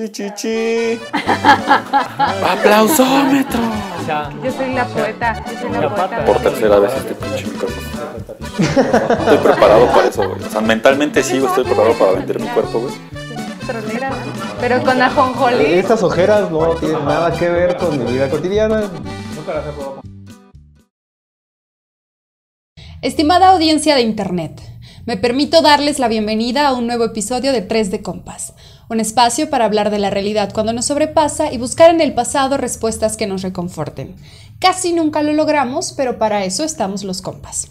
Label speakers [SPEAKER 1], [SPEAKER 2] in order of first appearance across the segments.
[SPEAKER 1] Chichichi. Aplausómetro.
[SPEAKER 2] Yo soy la poeta. Yo soy la poeta.
[SPEAKER 1] Por tercera vez este pinche micrófono. Estoy preparado para eso, güey. O sea, mentalmente sí, güey, estoy preparado para vender mi cuerpo, güey.
[SPEAKER 2] Tronera, Pero con ajonjolí.
[SPEAKER 3] Estas ojeras no tienen nada que ver con mi vida cotidiana.
[SPEAKER 4] Estimada audiencia de Internet, me permito darles la bienvenida a un nuevo episodio de 3 de Compas, un espacio para hablar de la realidad cuando nos sobrepasa y buscar en el pasado respuestas que nos reconforten. Casi nunca lo logramos, pero para eso estamos los compas.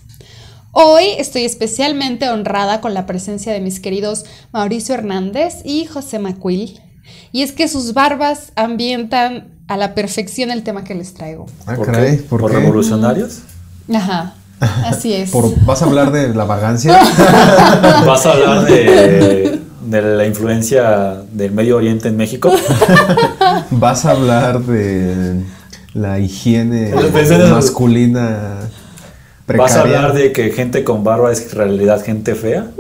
[SPEAKER 4] Hoy estoy especialmente honrada con la presencia de mis queridos Mauricio Hernández y José Macuil, y es que sus barbas ambientan a la perfección el tema que les traigo.
[SPEAKER 3] Ah,
[SPEAKER 1] ¿Por
[SPEAKER 3] caray,
[SPEAKER 1] qué?
[SPEAKER 3] ¿por,
[SPEAKER 1] ¿Por
[SPEAKER 3] qué?
[SPEAKER 1] revolucionarios?
[SPEAKER 4] Ajá, así es.
[SPEAKER 3] Por- ¿Vas a hablar de la vagancia?
[SPEAKER 1] ¿Vas a hablar de, de la influencia del Medio Oriente en México?
[SPEAKER 3] ¿Vas a hablar de la higiene masculina precaria?
[SPEAKER 1] ¿Vas a hablar de que gente con barba es en realidad gente fea?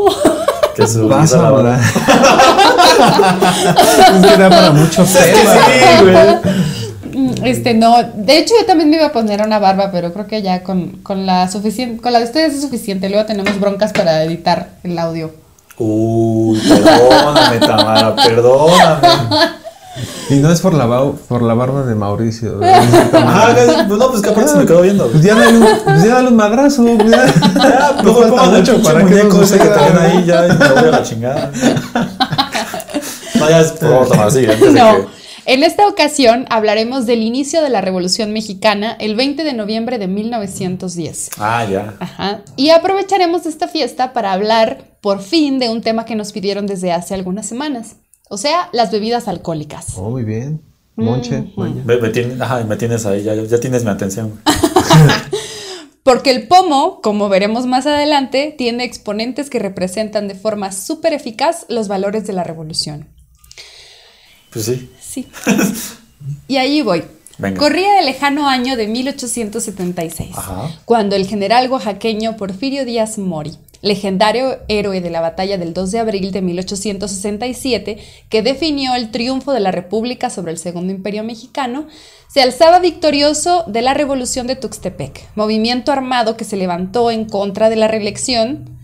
[SPEAKER 1] Que su
[SPEAKER 3] Vas
[SPEAKER 1] vida
[SPEAKER 3] a
[SPEAKER 1] la-
[SPEAKER 3] hablar. es que da para mucho
[SPEAKER 1] Es que
[SPEAKER 3] tema.
[SPEAKER 1] sí, güey.
[SPEAKER 4] Mm, Este, no, de hecho yo también me iba a poner una barba, pero creo que ya con, con la suficiente, con la de ustedes es suficiente, luego tenemos broncas para editar el audio.
[SPEAKER 1] Uy, perdóname, Tamara, perdóname.
[SPEAKER 3] Y no es por la, por la barba de Mauricio.
[SPEAKER 1] Ah, pues no, pues que aparte se me quedó viendo.
[SPEAKER 3] Pues ya dale un, pues ya dale un madrazo. pues ya.
[SPEAKER 1] Ya,
[SPEAKER 3] No
[SPEAKER 1] mejor
[SPEAKER 3] falta mucho para que
[SPEAKER 1] muñeco
[SPEAKER 3] no
[SPEAKER 1] ese que traen ahí ya me voy a la chingada. No, ya es por favor, Tamara, sí, antes de
[SPEAKER 4] No,
[SPEAKER 1] que...
[SPEAKER 4] en esta ocasión hablaremos del inicio de la Revolución Mexicana el 20 de noviembre de 1910.
[SPEAKER 1] Ah, ya.
[SPEAKER 4] Ajá. Y aprovecharemos esta fiesta para hablar por fin de un tema que nos pidieron desde hace algunas semanas, o sea, las bebidas alcohólicas.
[SPEAKER 3] Oh, muy bien. Monche.
[SPEAKER 1] Me, me tienes, ajá, me tienes ahí, ya, ya tienes mi atención.
[SPEAKER 4] Porque el pomo, como veremos más adelante, tiene exponentes que representan de forma súper eficaz los valores de la revolución.
[SPEAKER 1] Pues sí.
[SPEAKER 4] Sí. Y ahí voy.
[SPEAKER 1] Venga.
[SPEAKER 4] Corría el lejano año de 1876,
[SPEAKER 1] Ajá.
[SPEAKER 4] cuando el general oaxaqueño Porfirio Díaz Mori, legendario héroe de la batalla del 2 de abril de 1867, que definió el triunfo de la República sobre el Segundo Imperio Mexicano, se alzaba victorioso de la Revolución de Tuxtepec, movimiento armado que se levantó en contra de la reelección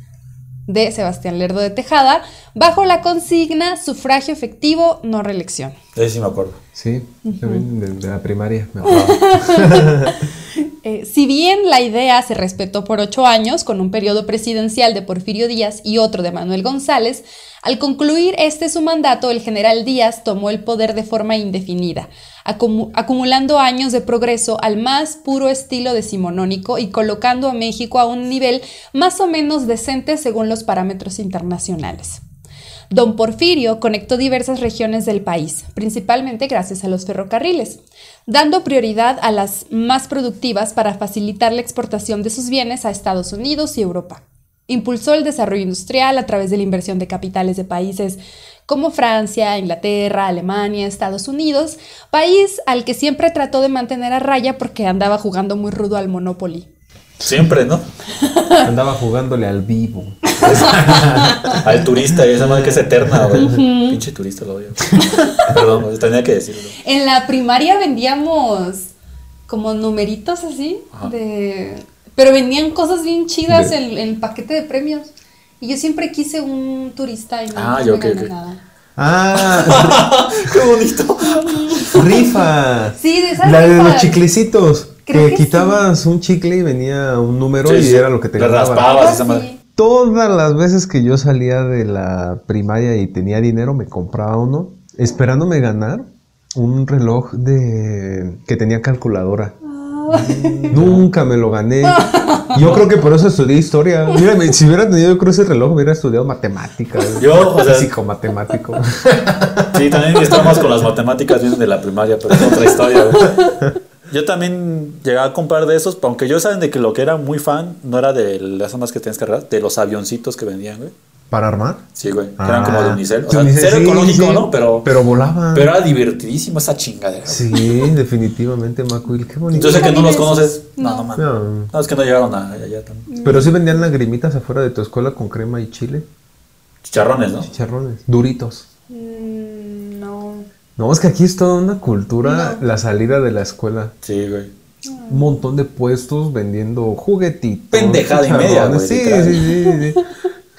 [SPEAKER 4] de Sebastián Lerdo de Tejada, bajo la consigna sufragio efectivo, no reelección.
[SPEAKER 1] Ese sí me acuerdo.
[SPEAKER 3] Sí, también de, de la primaria. me acuerdo.
[SPEAKER 4] Eh, si bien la idea se respetó por ocho años, con un periodo presidencial de Porfirio Díaz y otro de Manuel González, al concluir este su mandato, el general Díaz tomó el poder de forma indefinida, acumu- acumulando años de progreso al más puro estilo decimonónico y colocando a México a un nivel más o menos decente según los parámetros internacionales. Don Porfirio conectó diversas regiones del país, principalmente gracias a los ferrocarriles, dando prioridad a las más productivas para facilitar la exportación de sus bienes a Estados Unidos y Europa. Impulsó el desarrollo industrial a través de la inversión de capitales de países como Francia, Inglaterra, Alemania, Estados Unidos, país al que siempre trató de mantener a raya porque andaba jugando muy rudo al Monopoly.
[SPEAKER 1] Siempre, ¿no?
[SPEAKER 3] Andaba jugándole al vivo.
[SPEAKER 1] Al turista y esa madre que es eterna, güey. Pinche turista lo odio. Perdón, tenía que decirlo.
[SPEAKER 4] En la primaria vendíamos como numeritos así,
[SPEAKER 1] Ajá.
[SPEAKER 4] de... pero vendían cosas bien chidas
[SPEAKER 3] De-
[SPEAKER 4] en, en paquete de premios. Y yo siempre quise un turista y no
[SPEAKER 1] Ah, yo,
[SPEAKER 4] me
[SPEAKER 1] ok,
[SPEAKER 4] gané
[SPEAKER 1] ok.
[SPEAKER 4] nada.
[SPEAKER 3] Ah,
[SPEAKER 1] ¡Qué bonito!
[SPEAKER 3] rifa.
[SPEAKER 4] Sí, de esas
[SPEAKER 3] La de los chiclecitos. Que
[SPEAKER 4] que
[SPEAKER 3] quitabas un chicle y venía un número
[SPEAKER 1] Sí,
[SPEAKER 3] y
[SPEAKER 1] sí.
[SPEAKER 3] era lo que te
[SPEAKER 1] raspabas
[SPEAKER 4] Ah,
[SPEAKER 1] esa
[SPEAKER 4] sí.
[SPEAKER 1] madre.
[SPEAKER 3] Todas las veces que yo salía de la primaria y tenía dinero, me compraba uno, esperándome ganar un reloj de que tenía calculadora. Nunca me lo gané. Yo creo que por eso estudié historia. Mira, si hubiera tenido yo creo ese reloj, hubiera estudiado matemáticas.
[SPEAKER 1] Yo, o sea-
[SPEAKER 3] físico matemático.
[SPEAKER 1] Sí, también estamos con las matemáticas bien de la primaria, pero es otra historia, güey. Yo también llegué a comprar de esos, aunque yo saben de que lo que era muy fan no era de las más que tienes que agarrar, de los avioncitos que vendían, güey.
[SPEAKER 3] ¿Para armar?
[SPEAKER 1] Sí, güey. eran como de
[SPEAKER 3] Ah,
[SPEAKER 1] unicel. O sea,
[SPEAKER 3] unicel,
[SPEAKER 1] cero
[SPEAKER 3] sí,
[SPEAKER 1] ecológico,
[SPEAKER 3] sí.
[SPEAKER 1] ¿no? Pero,
[SPEAKER 3] Pero volaban.
[SPEAKER 1] pero era divertidísimo esa chingadera.
[SPEAKER 3] Sí, definitivamente, Macuil. Qué bonito.
[SPEAKER 1] Yo sé que no los conoces. No, no,
[SPEAKER 4] No.
[SPEAKER 3] No.
[SPEAKER 1] No, es que no llegaron a allá también.
[SPEAKER 3] Pero sí vendían lagrimitas afuera de tu escuela con crema y chile.
[SPEAKER 1] Chicharrones, ¿no?
[SPEAKER 3] Chicharrones. Duritos.
[SPEAKER 4] Mm, no.
[SPEAKER 3] No, es que aquí es toda una cultura la salida de la escuela.
[SPEAKER 1] Sí, güey.
[SPEAKER 3] Un montón de puestos vendiendo juguetitos.
[SPEAKER 1] Pendejada y media, güey,
[SPEAKER 3] sí, sí, sí.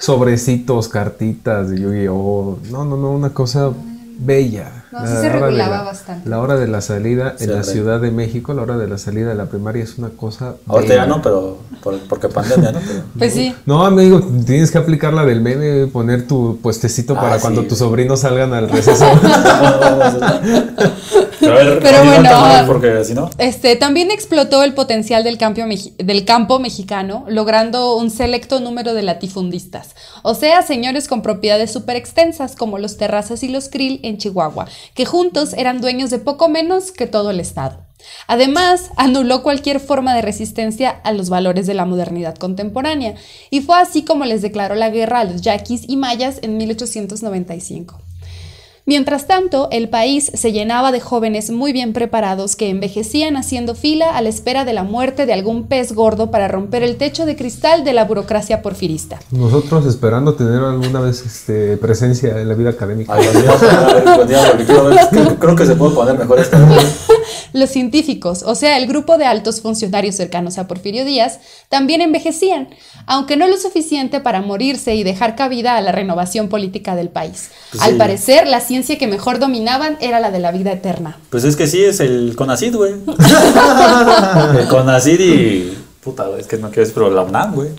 [SPEAKER 3] Sobrecitos, cartitas de Yu-Gi-Oh! No, no, no, una cosa bella.
[SPEAKER 4] No, sí se regulaba
[SPEAKER 3] la-
[SPEAKER 4] bastante.
[SPEAKER 3] La hora de la salida en la Ciudad de México, la hora de la salida de la primaria es una cosa.
[SPEAKER 1] Ahorita ya no, pero por, porque pandemia, ¿no? Pero-
[SPEAKER 4] Pues sí.
[SPEAKER 3] No, amigo, tienes que aplicar la del meme, poner tu puestecito
[SPEAKER 1] Ah,
[SPEAKER 3] para
[SPEAKER 1] sí,
[SPEAKER 3] cuando tus sobrinos salgan al receso.
[SPEAKER 1] pero a ver,
[SPEAKER 4] Pero
[SPEAKER 1] ahorita
[SPEAKER 4] bueno.
[SPEAKER 1] no, porque si no.
[SPEAKER 4] Este, también explotó el potencial del campo, mexi- del campo mexicano, logrando un selecto número de latifundistas, o sea, señores con propiedades súper extensas como los Terrazas y los Krill en Chihuahua, que juntos eran dueños de poco menos que todo el estado. Además, anuló cualquier forma de resistencia a los valores de la modernidad contemporánea, y fue así como les declaró la guerra a los yaquis y mayas en 1895. Mientras tanto, el país se llenaba de jóvenes muy bien preparados que envejecían haciendo fila a la espera de la muerte de algún pez gordo para romper el techo de cristal de la burocracia porfirista.
[SPEAKER 3] Nosotros esperando tener alguna vez este, presencia en la vida académica.
[SPEAKER 1] Ay, porque quiero ver, creo, que se puede poner mejor esto. ¿no?
[SPEAKER 4] Los científicos, o sea, el grupo de altos funcionarios cercanos a Porfirio Díaz, también envejecían, aunque no lo suficiente para morirse y dejar cabida a la renovación política del país.
[SPEAKER 1] Pues
[SPEAKER 4] Al
[SPEAKER 1] sí.
[SPEAKER 4] parecer, la ciencia que mejor dominaban era la de la vida eterna.
[SPEAKER 1] Pues es que sí, es el CONACID, güey. el CONACID y. Puta, es que no quiero decir, pero la UNAM, güey.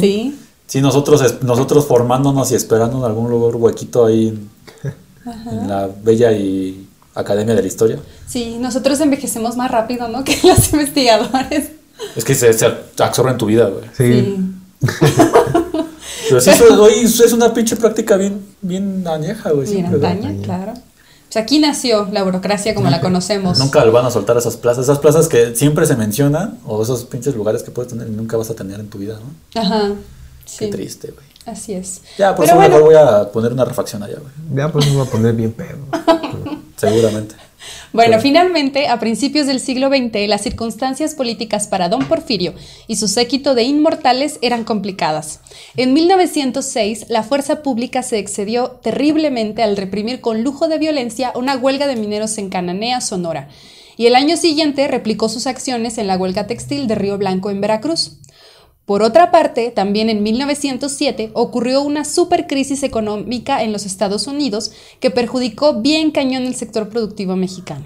[SPEAKER 4] Sí.
[SPEAKER 1] Sí, nosotros, nosotros formándonos y esperando en algún lugar huequito ahí en, en la bella y Academia de la Historia.
[SPEAKER 4] Sí, nosotros envejecemos más rápido, ¿no? Que los investigadores.
[SPEAKER 1] Es que se, se absorbe en tu vida, güey.
[SPEAKER 3] Sí.
[SPEAKER 1] Pero sí, eso, hoy es una pinche práctica bien, bien añeja, güey.
[SPEAKER 4] Bien antaña, claro. Pues aquí nació la burocracia como la conocemos.
[SPEAKER 1] Nunca lo van a soltar esas plazas. Esas plazas que siempre se mencionan, o esos pinches lugares que puedes tener y nunca vas a tener en tu vida, ¿no?
[SPEAKER 4] Ajá.
[SPEAKER 1] Qué
[SPEAKER 4] Sí.
[SPEAKER 1] triste, güey.
[SPEAKER 4] Así es.
[SPEAKER 1] Ya, por
[SPEAKER 4] Pero
[SPEAKER 1] eso
[SPEAKER 4] bueno,
[SPEAKER 1] mejor voy a poner una refacción allá, güey.
[SPEAKER 3] Ya pues me voy a poner bien pedo.
[SPEAKER 1] Seguramente.
[SPEAKER 4] Bueno, finalmente, a principios del siglo XX, las circunstancias políticas para don Porfirio y su séquito de inmortales eran complicadas. En 1906, la fuerza pública se excedió terriblemente al reprimir con lujo de violencia una huelga de mineros en Cananea, Sonora, y el año siguiente replicó sus acciones en la huelga textil de Río Blanco en Veracruz. Por otra parte, también en 1907 ocurrió una supercrisis económica en los Estados Unidos que perjudicó bien cañón el sector productivo mexicano.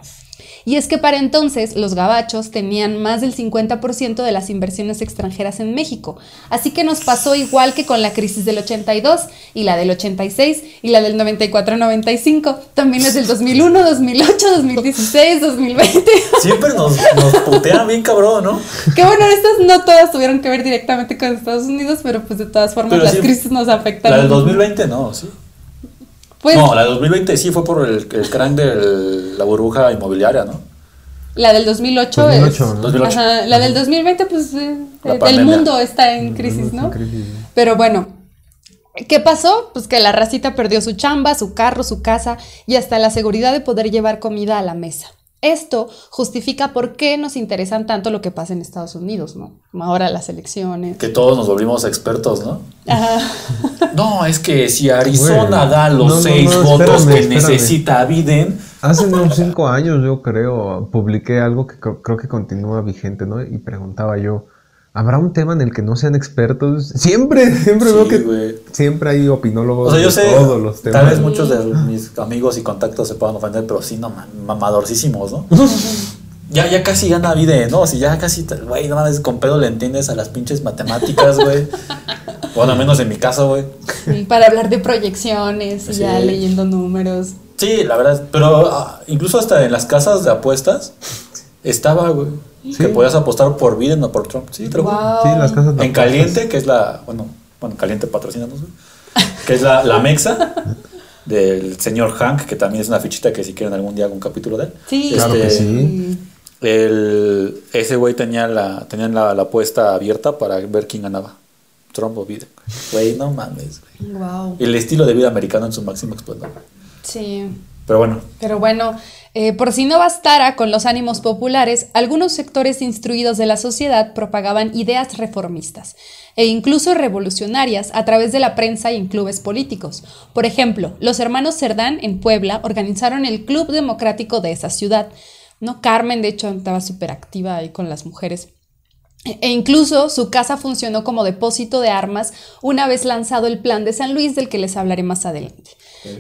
[SPEAKER 4] Y es que para entonces los gabachos tenían más del 50% de las inversiones extranjeras en México, así que nos pasó igual que con la crisis del 82 y la del 86 y la del 94-95, también las del 2001, 2008, 2016, 2020.
[SPEAKER 1] Siempre nos, nos putean bien cabrón, ¿no?
[SPEAKER 4] Que bueno, estas no todas tuvieron que ver directamente con Estados Unidos, pero pues de todas formas
[SPEAKER 1] Pero
[SPEAKER 4] las
[SPEAKER 1] sí,
[SPEAKER 4] crisis nos afectan.
[SPEAKER 1] La del 2020 no, sí.
[SPEAKER 4] Pues
[SPEAKER 1] no, la del 2020 sí fue por el, el de la burbuja inmobiliaria, ¿no?
[SPEAKER 4] la del 2008,
[SPEAKER 3] 2008,
[SPEAKER 4] es...
[SPEAKER 3] ¿no?
[SPEAKER 1] 2008.
[SPEAKER 4] Ajá, la del 2020 pues eh, el mundo está en crisis, ¿no? Pero bueno, ¿qué pasó? Pues que la racita perdió su chamba, su carro, su casa y hasta la seguridad de poder llevar comida a la mesa. Esto justifica por qué nos interesan tanto lo que pasa en Estados Unidos, ¿no? Como ahora las elecciones.
[SPEAKER 1] Que todos nos volvimos expertos, ¿no?
[SPEAKER 4] Ajá.
[SPEAKER 1] No, es que si Arizona da los
[SPEAKER 3] No,
[SPEAKER 1] seis
[SPEAKER 3] no,
[SPEAKER 1] votos
[SPEAKER 3] espérame,
[SPEAKER 1] que
[SPEAKER 3] espérame.
[SPEAKER 1] necesita Biden,
[SPEAKER 3] Hace unos cinco años, yo creo, publiqué algo que cre- creo que continúa vigente, ¿no? Y preguntaba yo, ¿habrá un tema en el que no sean expertos? Siempre, siempre
[SPEAKER 1] Sí,
[SPEAKER 3] veo que. Siempre hay opinólogos
[SPEAKER 1] O sea, yo
[SPEAKER 3] de
[SPEAKER 1] sé,
[SPEAKER 3] todos los temas.
[SPEAKER 1] tal vez muchos de mis amigos y contactos se puedan ofender, pero sí, no, ma- mamadorcísimos, ¿no? ya, ya casi gana Biden, ¿no? Si ya casi, güey, no mames, con pedo le entiendes a las pinches matemáticas, güey. bueno, al menos en mi caso, güey.
[SPEAKER 4] Para hablar de proyecciones y ya leyendo números.
[SPEAKER 1] Sí, la verdad, pero ah, incluso hasta en las casas de apuestas estaba, güey. Que podías apostar por Biden o por Trump. Sí, te.
[SPEAKER 4] Wow.
[SPEAKER 3] Sí, las casas de
[SPEAKER 1] En
[SPEAKER 3] apuestas.
[SPEAKER 1] Caliente, que es la, bueno, bueno, Caliente patrocínanos. Que es la, la mexa del señor Hank, que también es una fichita que si quieren algún día hago un capítulo de él.
[SPEAKER 4] Sí.
[SPEAKER 3] Claro que
[SPEAKER 1] Este,
[SPEAKER 3] sí.
[SPEAKER 1] El, ese güey tenía la, tenían la, la apuesta abierta para ver quién ganaba. Trump o Biden. Güey, no mames, güey.
[SPEAKER 4] Wow.
[SPEAKER 1] El estilo de vida americano en su máximo esplendor.
[SPEAKER 4] Sí.
[SPEAKER 1] Pero bueno,
[SPEAKER 4] Pero bueno, eh, por si no bastara con los ánimos populares, algunos sectores instruidos de la sociedad propagaban ideas reformistas e incluso revolucionarias a través de la prensa y en clubes políticos. Por ejemplo, los hermanos Cerdán en Puebla organizaron el Club Democrático de esa ciudad. ¿no? Carmen, de hecho, estaba súper activa ahí con las mujeres. E incluso su casa funcionó como depósito de armas una vez lanzado el plan de San Luis del que les hablaré más adelante.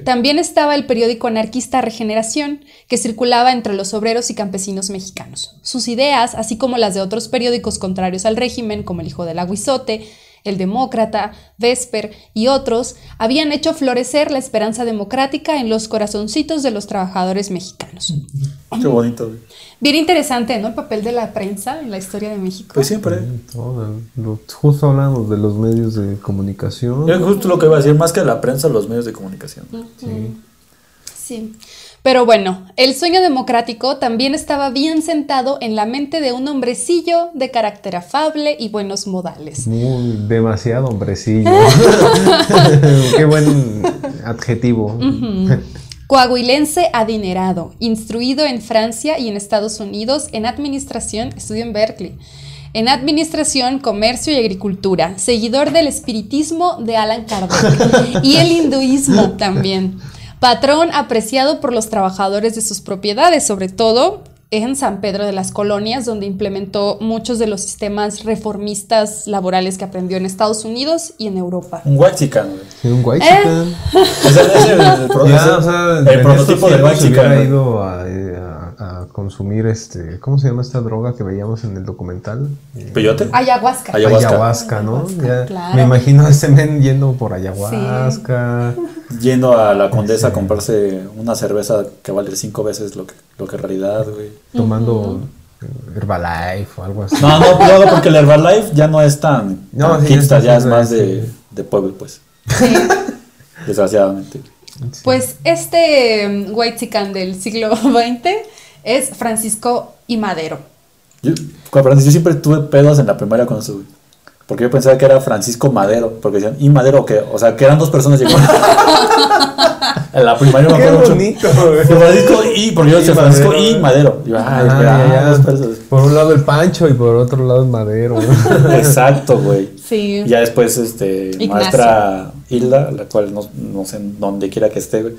[SPEAKER 4] También estaba el periódico anarquista Regeneración, que circulaba entre los obreros y campesinos mexicanos. Sus ideas, así como las de otros periódicos contrarios al régimen, como El Hijo del Aguizote, El Demócrata, Vesper y otros, habían hecho florecer la esperanza democrática en los corazoncitos de los trabajadores mexicanos.
[SPEAKER 1] qué bonito.
[SPEAKER 4] Bien interesante, ¿no? El papel de la prensa en la historia de México.
[SPEAKER 1] Pues siempre.
[SPEAKER 3] Todo, lo- justo hablamos de los medios de comunicación.
[SPEAKER 1] Es justo lo que iba a decir, más que la prensa, los medios de comunicación.
[SPEAKER 4] Sí. Pero bueno, el sueño democrático también estaba bien sentado en la mente de un hombrecillo de carácter afable y buenos modales.
[SPEAKER 3] Muy demasiado hombrecillo. Qué buen adjetivo.
[SPEAKER 4] Coahuilense adinerado, instruido en Francia y en Estados Unidos en administración, estudió en Berkeley. En administración, comercio y agricultura, seguidor del espiritismo de Alan Kardec y el hinduismo también. Patrón apreciado por los trabajadores de sus propiedades, sobre todo en San Pedro de las Colonias, donde implementó muchos de los sistemas reformistas laborales que aprendió en Estados Unidos y en Europa.
[SPEAKER 1] Un güey.
[SPEAKER 3] Sí, un
[SPEAKER 4] Eh.
[SPEAKER 1] Ese es el, prototipo del
[SPEAKER 3] ido a, eh, a- a consumir este, ¿cómo se llama esta droga que veíamos en el documental? Eh,
[SPEAKER 1] ¿Peyote?
[SPEAKER 4] Ayahuasca.
[SPEAKER 1] Ayahuasca.
[SPEAKER 3] Ayahuasca, ¿no?
[SPEAKER 4] Ayahuasca,
[SPEAKER 3] Ya
[SPEAKER 4] claro.
[SPEAKER 3] Me imagino a ese men yendo por ayahuasca.
[SPEAKER 1] Yendo a la condesa a comprarse una cerveza que vale cinco veces lo que, lo que en realidad, güey.
[SPEAKER 3] tomando Herbalife o algo así.
[SPEAKER 1] No, no, no, porque el Herbalife ya no es tan,
[SPEAKER 3] No,
[SPEAKER 1] tan
[SPEAKER 3] sí, está
[SPEAKER 1] ya es más de, de pueblo, pues. Desgraciadamente.
[SPEAKER 4] Pues este mm, white del siglo XX es Francisco y Madero.
[SPEAKER 1] Yo, con Francisco, yo siempre tuve pedos en la primaria con güey. Porque yo pensaba que era Francisco Madero, porque decían, ¿y Madero qué? O sea, que eran dos personas llegando. en la primaria me acuerdo mucho.
[SPEAKER 3] bonito,
[SPEAKER 1] Que. Francisco y, porque yo decía Francisco
[SPEAKER 3] Madero.
[SPEAKER 1] y Madero. Y yo, ay,
[SPEAKER 3] Ah,
[SPEAKER 1] espera,
[SPEAKER 3] ya, ya.
[SPEAKER 1] dos personas.
[SPEAKER 3] Por un lado el Pancho y por otro lado el Madero.
[SPEAKER 1] Exacto, güey.
[SPEAKER 4] Sí.
[SPEAKER 1] Y ya después, este,
[SPEAKER 4] Ignacio.
[SPEAKER 1] maestra Hilda, la cual no, no sé en dónde quiera que esté, güey,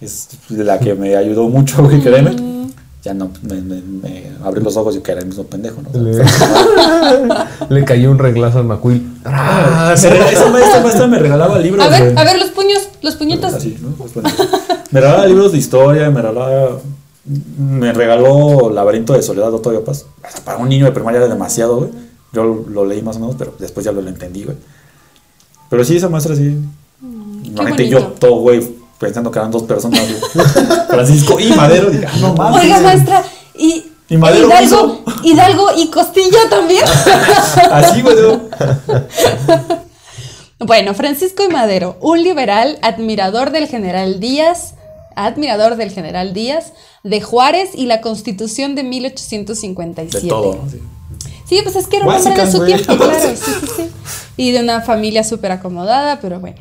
[SPEAKER 1] es la que me ayudó mucho, güey, créeme.
[SPEAKER 4] Mm.
[SPEAKER 1] Ya no, me, me, me abrí los ojos y que era el mismo pendejo, ¿no?
[SPEAKER 3] Le, le cayó un reglazo al Macuil.
[SPEAKER 1] Ah, esa maestra, maestra me regalaba libros.
[SPEAKER 4] A ver, a ver los puños, los puñitos.
[SPEAKER 1] Así, ¿no? Me regalaba libros de historia, me regalaba. Me regaló Laberinto de Soledad de Octavio Paz. Hasta Para un niño de primaria era demasiado, güey. Yo lo, lo leí más o menos, pero después ya lo entendí, güey. Pero sí, esa maestra sí. Imagínate yo, todo, güey, pensando que eran dos personas. Francisco y Madero. Dije, ah, no mames.
[SPEAKER 4] Oiga, maestra, y,
[SPEAKER 1] ¿Y Madero
[SPEAKER 4] Hidalgo, Hidalgo y Costilla también.
[SPEAKER 1] Así, güey. ¿no?
[SPEAKER 4] Bueno, Francisco y Madero, un liberal admirador del general Díaz, admirador del general Díaz, de Juárez y la constitución de 1857.
[SPEAKER 1] De todo, ¿no? Sí.
[SPEAKER 4] Sí, pues es que era un hombre de su tiempo, claro, sí, sí, sí. Y de una familia súper acomodada, pero bueno.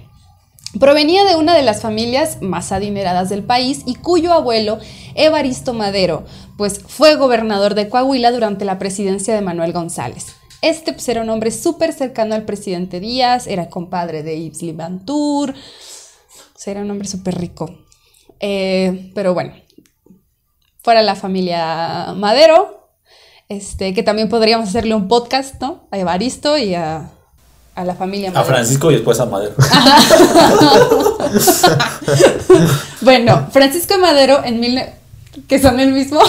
[SPEAKER 4] Provenía de una de las familias más adineradas del país y cuyo abuelo, Evaristo Madero, pues fue gobernador de Coahuila durante la presidencia de Manuel González. Este pues, era un hombre súper cercano al presidente Díaz, era compadre de Yves sea, era un hombre súper rico. Eh, pero bueno, fuera la familia Madero, este, que también podríamos hacerle un podcast, ¿no? A Evaristo y a, a la familia
[SPEAKER 1] A
[SPEAKER 4] Madero.
[SPEAKER 1] Francisco y después a Madero.
[SPEAKER 4] Bueno, Francisco Madero en mil que son el mismo.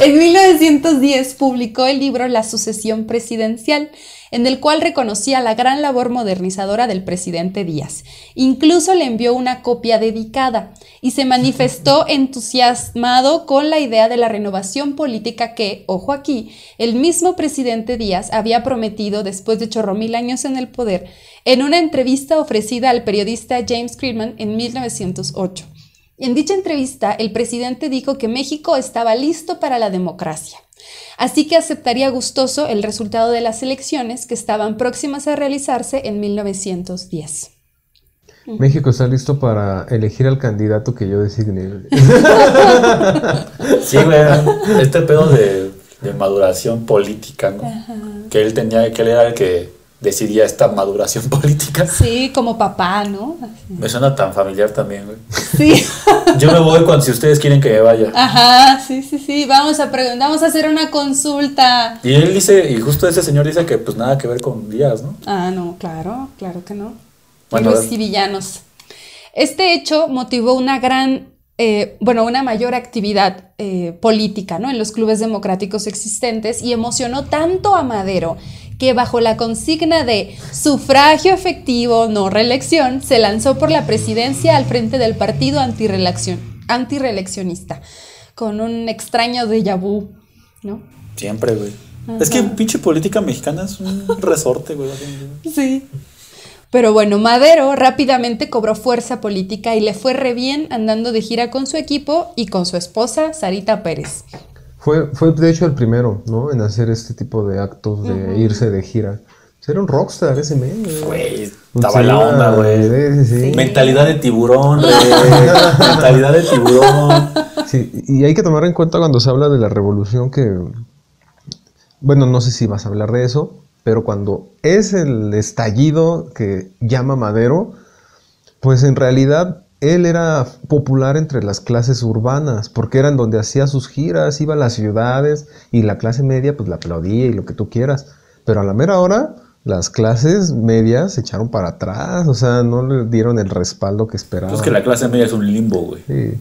[SPEAKER 4] en 1910 publicó el libro La sucesión presidencial, en el cual reconocía la gran labor modernizadora del presidente Díaz. Incluso le envió una copia dedicada y se manifestó entusiasmado con la idea de la renovación política que, ojo aquí, el mismo presidente Díaz había prometido después de chorro mil años en el poder en una entrevista ofrecida al periodista James Creedman en 1908. En dicha entrevista, el presidente dijo que México estaba listo para la democracia, así que aceptaría gustoso el resultado de las elecciones que estaban próximas a realizarse en 1910.
[SPEAKER 3] México está listo para elegir al candidato que yo designe.
[SPEAKER 1] Sí, güey. Este pedo de, de maduración política, ¿no? Que él tenía, que él era el que decidía esta maduración política.
[SPEAKER 4] Sí, como papá, ¿no?
[SPEAKER 1] Me suena tan familiar también, güey.
[SPEAKER 4] Sí.
[SPEAKER 1] Yo me voy cuando si ustedes quieren que me vaya.
[SPEAKER 4] Ajá, sí, sí, sí. Vamos a preguntar, vamos a hacer una consulta.
[SPEAKER 1] Y él dice, y justo ese señor dice que pues nada que ver con Díaz, ¿no?
[SPEAKER 4] Ah, no, claro, claro que no.
[SPEAKER 1] Bueno,
[SPEAKER 4] Héroes y villanos. Este hecho motivó una gran, eh, bueno, una mayor actividad eh, política, ¿no? En los clubes democráticos existentes y emocionó tanto a Madero que bajo la consigna de sufragio efectivo, no reelección, se lanzó por la presidencia al frente del partido antireeleccionista, con un extraño déjà vu, ¿no?
[SPEAKER 1] Siempre, güey. Es que pinche política mexicana es un resorte, güey.
[SPEAKER 4] Sí. Pero bueno, Madero rápidamente cobró fuerza política y le fue re bien andando de gira con su equipo y con su esposa, Sarita Pérez.
[SPEAKER 3] Fue, fue de hecho el primero, ¿no? En hacer este tipo de actos de irse de gira. Era un rockstar ese men. güey.
[SPEAKER 1] Estaba en la onda, güey.
[SPEAKER 3] Sí, sí, sí.
[SPEAKER 1] Mentalidad de tiburón, güey. Mentalidad de tiburón.
[SPEAKER 3] Sí, y hay que tomar en cuenta cuando se habla de la revolución que, bueno, no sé si vas a hablar de eso, pero cuando es el estallido que llama Madero, pues en realidad él era popular entre las clases urbanas, porque eran donde hacía sus giras, iba a las ciudades y la clase media pues la aplaudía y lo que tú quieras, pero a la mera hora las clases medias se echaron para atrás, o sea, no le dieron el respaldo que esperaban.
[SPEAKER 1] Es que la clase media es un limbo, güey.
[SPEAKER 3] Sí.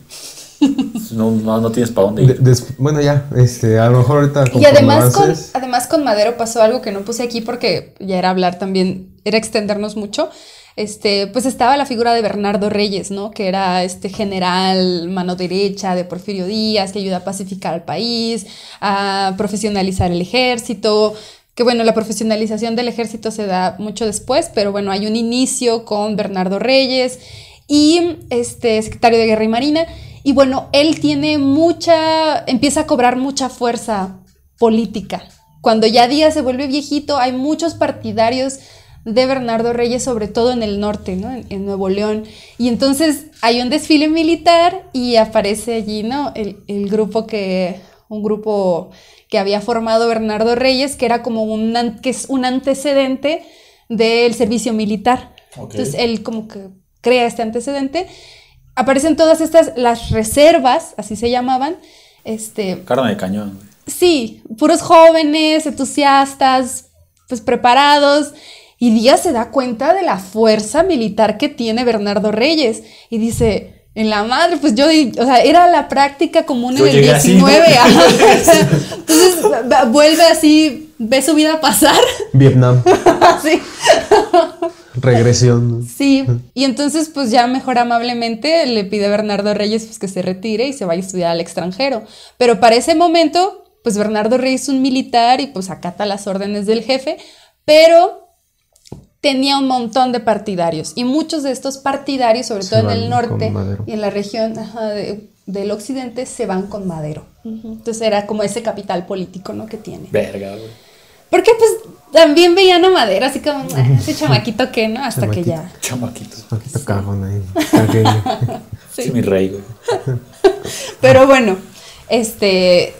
[SPEAKER 1] No, no, no tienes para dónde
[SPEAKER 3] De-
[SPEAKER 1] ir.
[SPEAKER 3] des- bueno, ya, este, a lo mejor ahorita.
[SPEAKER 4] Y además con, además con Madero pasó algo que no puse aquí porque ya era hablar también, era extendernos mucho. Este, pues estaba la figura de Bernardo Reyes, ¿no? Que era este general mano derecha de Porfirio Díaz, que ayuda a pacificar al país, a profesionalizar el ejército. Que bueno, la profesionalización del ejército se da mucho después, pero bueno, hay un inicio con Bernardo Reyes y este secretario de Guerra y Marina. Y bueno, él tiene mucha, empieza a cobrar mucha fuerza política. Cuando ya Díaz se vuelve viejito, hay muchos partidarios de Bernardo Reyes, sobre todo en el norte, ¿no? En, en Nuevo León. Y entonces hay un desfile militar y aparece allí, ¿no? El, el grupo que, un grupo que había formado Bernardo Reyes, que era como un, que es un antecedente del servicio militar. Entonces él como que crea este antecedente. Aparecen todas estas, las reservas, así se llamaban, este,
[SPEAKER 1] Carne de cañón.
[SPEAKER 4] Sí, puros jóvenes, entusiastas, pues preparados. Y Díaz se da cuenta de la fuerza militar que tiene Bernardo Reyes. Y dice, en la madre, pues yo, o sea, era la práctica común
[SPEAKER 1] Yo
[SPEAKER 4] en el
[SPEAKER 1] llegué así,
[SPEAKER 4] 19.
[SPEAKER 1] ¿no?
[SPEAKER 4] ajá. Entonces vuelve así, ve su vida pasar.
[SPEAKER 3] Vietnam,
[SPEAKER 4] así.
[SPEAKER 3] regresión.
[SPEAKER 4] Sí, y entonces pues ya mejor amablemente le pide a Bernardo Reyes pues que se retire y se vaya a estudiar al extranjero. Pero para ese momento, pues Bernardo Reyes es un militar y pues acata las órdenes del jefe, pero tenía un montón de partidarios y muchos de estos partidarios, sobre
[SPEAKER 3] Se
[SPEAKER 4] todo en el norte y en la región ajá, de- del occidente, se van con Madero. Entonces era como ese capital político, ¿no? Que tiene.
[SPEAKER 1] Verga, güey.
[SPEAKER 4] Porque pues también veían a Madero así como, "Ah, ese chamaquito que, ¿no? Hasta que ya.
[SPEAKER 1] Chamaquitos.
[SPEAKER 3] Aquí está cajón ahí.
[SPEAKER 1] Sí, mi rey, güey.
[SPEAKER 4] Pero bueno, este,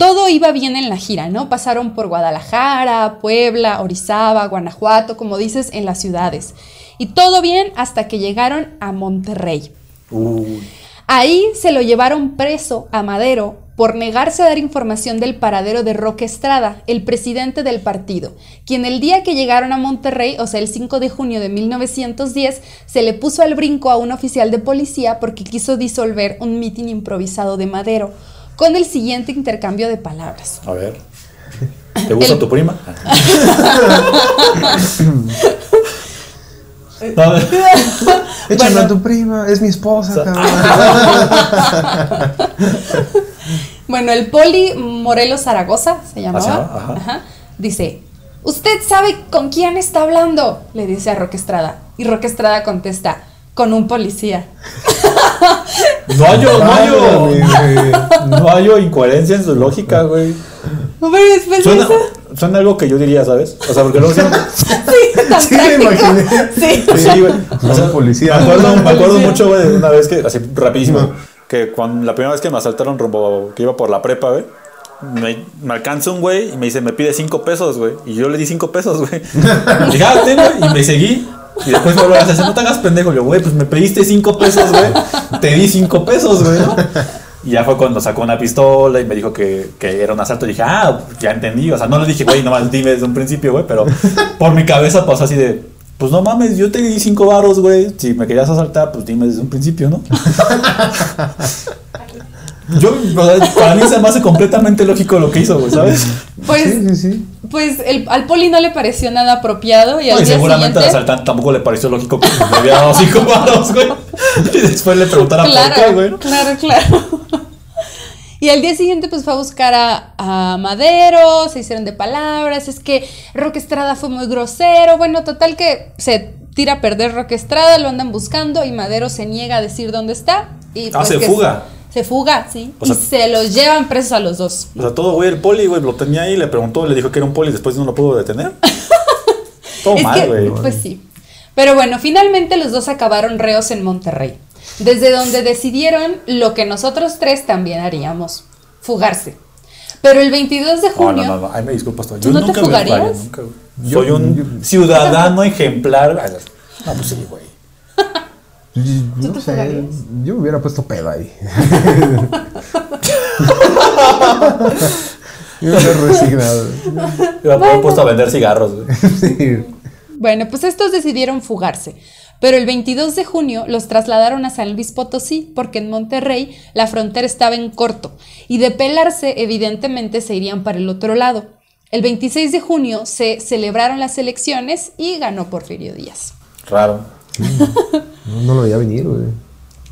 [SPEAKER 4] todo iba bien en la gira, ¿no? Pasaron por Guadalajara, Puebla, Orizaba, Guanajuato, como dices, en las ciudades. Y todo bien hasta que llegaron a Monterrey.
[SPEAKER 1] Uy.
[SPEAKER 4] Ahí se lo llevaron preso a Madero por negarse a dar información del paradero de Roque Estrada, el presidente del partido, quien el día que llegaron a Monterrey, o sea, el 5 de junio de 1910, se le puso al brinco a un oficial de policía porque quiso disolver un mitin improvisado de Madero, con el siguiente intercambio de palabras.
[SPEAKER 1] A ver. ¿Te gusta
[SPEAKER 4] El-
[SPEAKER 1] tu prima? No, a ver.
[SPEAKER 3] Échame
[SPEAKER 4] Bueno.
[SPEAKER 3] a tu prima, es mi esposa, cabrón.
[SPEAKER 4] Bueno, el poli Morelos Zaragoza se llamaba.
[SPEAKER 1] Ajá, ajá.
[SPEAKER 4] Ajá. Dice, ¿usted sabe con quién está hablando? Le dice a Roque Estrada. Y Roque Estrada contesta, con un policía.
[SPEAKER 1] No hallo, no
[SPEAKER 3] güey.
[SPEAKER 1] No hallo incoherencia en su lógica, güey.
[SPEAKER 4] Pero después de
[SPEAKER 1] Suena,
[SPEAKER 4] eso-
[SPEAKER 1] suena algo que yo diría, ¿sabes? O sea, porque luego siempre-
[SPEAKER 4] tan
[SPEAKER 3] Sí, me imaginé.
[SPEAKER 4] Sí.
[SPEAKER 1] Sí, güey.
[SPEAKER 3] No,
[SPEAKER 1] O sea,
[SPEAKER 3] policía.
[SPEAKER 1] Me acuerdo, me acuerdo
[SPEAKER 4] Policía.
[SPEAKER 1] mucho, güey, de una vez que, así rapidísimo, que cuando la primera vez que me asaltaron rumbo, que iba por la prepa, güey, me, me alcanza un güey y me dice, me pide cinco pesos, güey. Y yo le di cinco pesos, güey. Dije, ah, tengo, y me seguí. Y después me volvió a hacer, no te hagas pendejo. Yo, güey, pues me pediste cinco pesos, güey. Te di cinco pesos, güey, ¿no? Y ya fue cuando sacó una pistola y me dijo que, que era un asalto. Y dije, ah, ya entendí. O sea, no le dije, güey, nomás dime desde un principio, güey. Pero por mi cabeza pasó así de, pues no mames, yo te di cinco varos, güey. Si me querías asaltar, pues dime desde un principio, ¿no? yo, o sea, para mí se me hace completamente lógico lo que hizo, güey, ¿sabes?
[SPEAKER 4] Pues,
[SPEAKER 3] Sí, sí, sí.
[SPEAKER 4] pues el- al poli no le pareció nada apropiado y al
[SPEAKER 1] y
[SPEAKER 4] día
[SPEAKER 1] seguramente al
[SPEAKER 4] siguiente...
[SPEAKER 1] asaltante tampoco le pareció lógico que le había dado cinco varos, güey. Y después le preguntara por qué,
[SPEAKER 4] Claro,
[SPEAKER 1] güey. ¿no?
[SPEAKER 4] claro, claro. Y al día siguiente pues fue a buscar a, a Madero, se hicieron de palabras, es que Roque Estrada fue muy grosero, bueno, total que se tira a perder Roque Estrada, lo andan buscando y Madero se niega a decir dónde está. Y
[SPEAKER 1] Ah,
[SPEAKER 4] pues
[SPEAKER 1] se
[SPEAKER 4] que
[SPEAKER 1] fuga.
[SPEAKER 4] Se fuga, sí.
[SPEAKER 1] O
[SPEAKER 4] y se los llevan presos a los dos.
[SPEAKER 1] O sea, todo, güey, el poli, güey, lo tenía ahí, le preguntó, le dijo que era un poli después no lo pudo detener. todo
[SPEAKER 4] Es
[SPEAKER 1] mal,
[SPEAKER 4] que,
[SPEAKER 1] güey.
[SPEAKER 4] pues sí. Pero bueno, finalmente los dos acabaron reos en Monterrey, desde donde decidieron lo que nosotros tres también haríamos, fugarse. Pero el 22 de junio...
[SPEAKER 1] no, no, no, ay, me disculpas. Yo
[SPEAKER 4] ¿Tú no te
[SPEAKER 1] nunca me
[SPEAKER 4] fugarías?
[SPEAKER 1] fugaría, nunca, güey. Soy un ciudadano ejemplar. No, pues sí, güey.
[SPEAKER 3] No
[SPEAKER 4] te
[SPEAKER 3] sé, yo me hubiera puesto pedo ahí. yo me hubiera resignado.
[SPEAKER 1] Yo me he puesto a vender cigarros.
[SPEAKER 3] Sí.
[SPEAKER 4] Bueno, pues estos decidieron fugarse. Pero el 22 de junio los trasladaron a San Luis Potosí porque en Monterrey la frontera estaba en corto y de pelarse evidentemente se irían para el otro lado. El 26 de junio se celebraron las elecciones y ganó Porfirio Díaz.
[SPEAKER 3] No, no lo veía venir, güey.